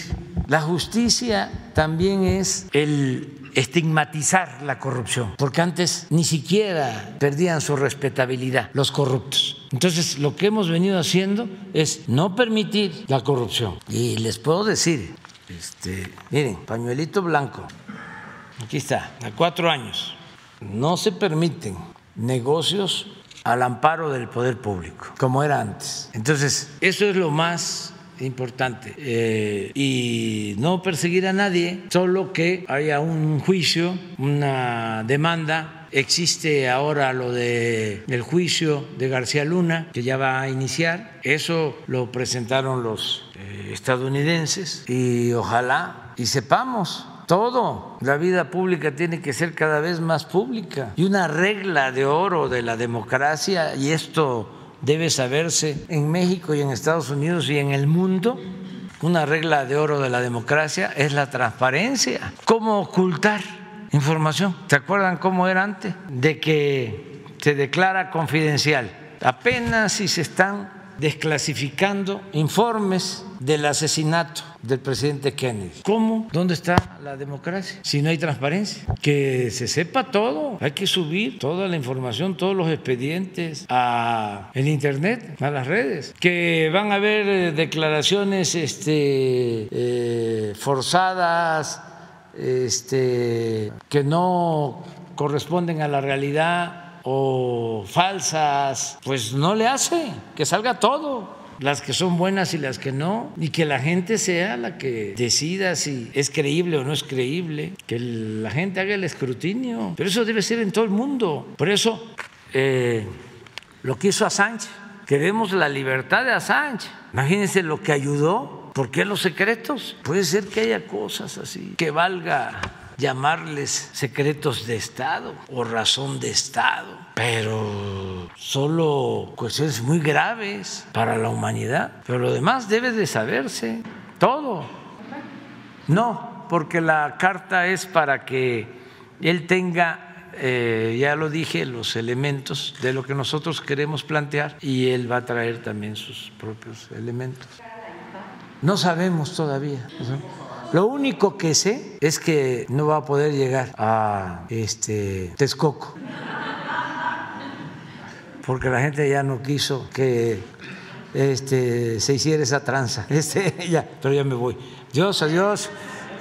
La justicia también es el estigmatizar la corrupción, porque antes ni siquiera perdían su respetabilidad los corruptos. Entonces, lo que hemos venido haciendo es no permitir la corrupción. Y les puedo decir, este, miren, pañuelito blanco, aquí está, a cuatro años, no se permiten negocios al amparo del poder público, como era antes. Entonces, eso es lo más importante. Eh, y no perseguir a nadie, solo que haya un juicio, una demanda. Existe ahora lo de el juicio de García Luna, que ya va a iniciar. Eso lo presentaron los eh, estadounidenses y ojalá y sepamos todo. La vida pública tiene que ser cada vez más pública. Y una regla de oro de la democracia, y esto debe saberse en México y en Estados Unidos y en el mundo, una regla de oro de la democracia es la transparencia. ¿Cómo ocultar información? ¿Se acuerdan cómo era antes? De que se declara confidencial. Apenas si se están desclasificando informes del asesinato del presidente Kennedy. ¿Cómo? ¿Dónde está la democracia? Si no hay transparencia. Que se sepa todo. Hay que subir toda la información, todos los expedientes a el internet, a las redes. Que van a haber eh, declaraciones este, eh, forzadas, este, que no corresponden a la realidad o falsas, pues no le hace, que salga todo las que son buenas y las que no, y que la gente sea la que decida si es creíble o no es creíble, que la gente haga el escrutinio, pero eso debe ser en todo el mundo. Por eso, eh, lo que hizo Assange, queremos la libertad de Assange. Imagínense lo que ayudó, ¿por qué los secretos? Puede ser que haya cosas así, que valga llamarles secretos de Estado o razón de Estado, pero solo cuestiones muy graves para la humanidad. Pero lo demás debe de saberse, todo. No, porque la carta es para que él tenga, eh, ya lo dije, los elementos de lo que nosotros queremos plantear y él va a traer también sus propios elementos. No sabemos todavía. Lo único que sé es que no va a poder llegar a este Texcoco. Porque la gente ya no quiso que este, se hiciera esa tranza. Este, ya, pero ya me voy. Dios, adiós.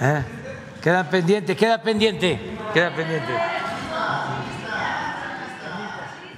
¿Eh? Queda pendiente, queda pendiente, queda pendiente.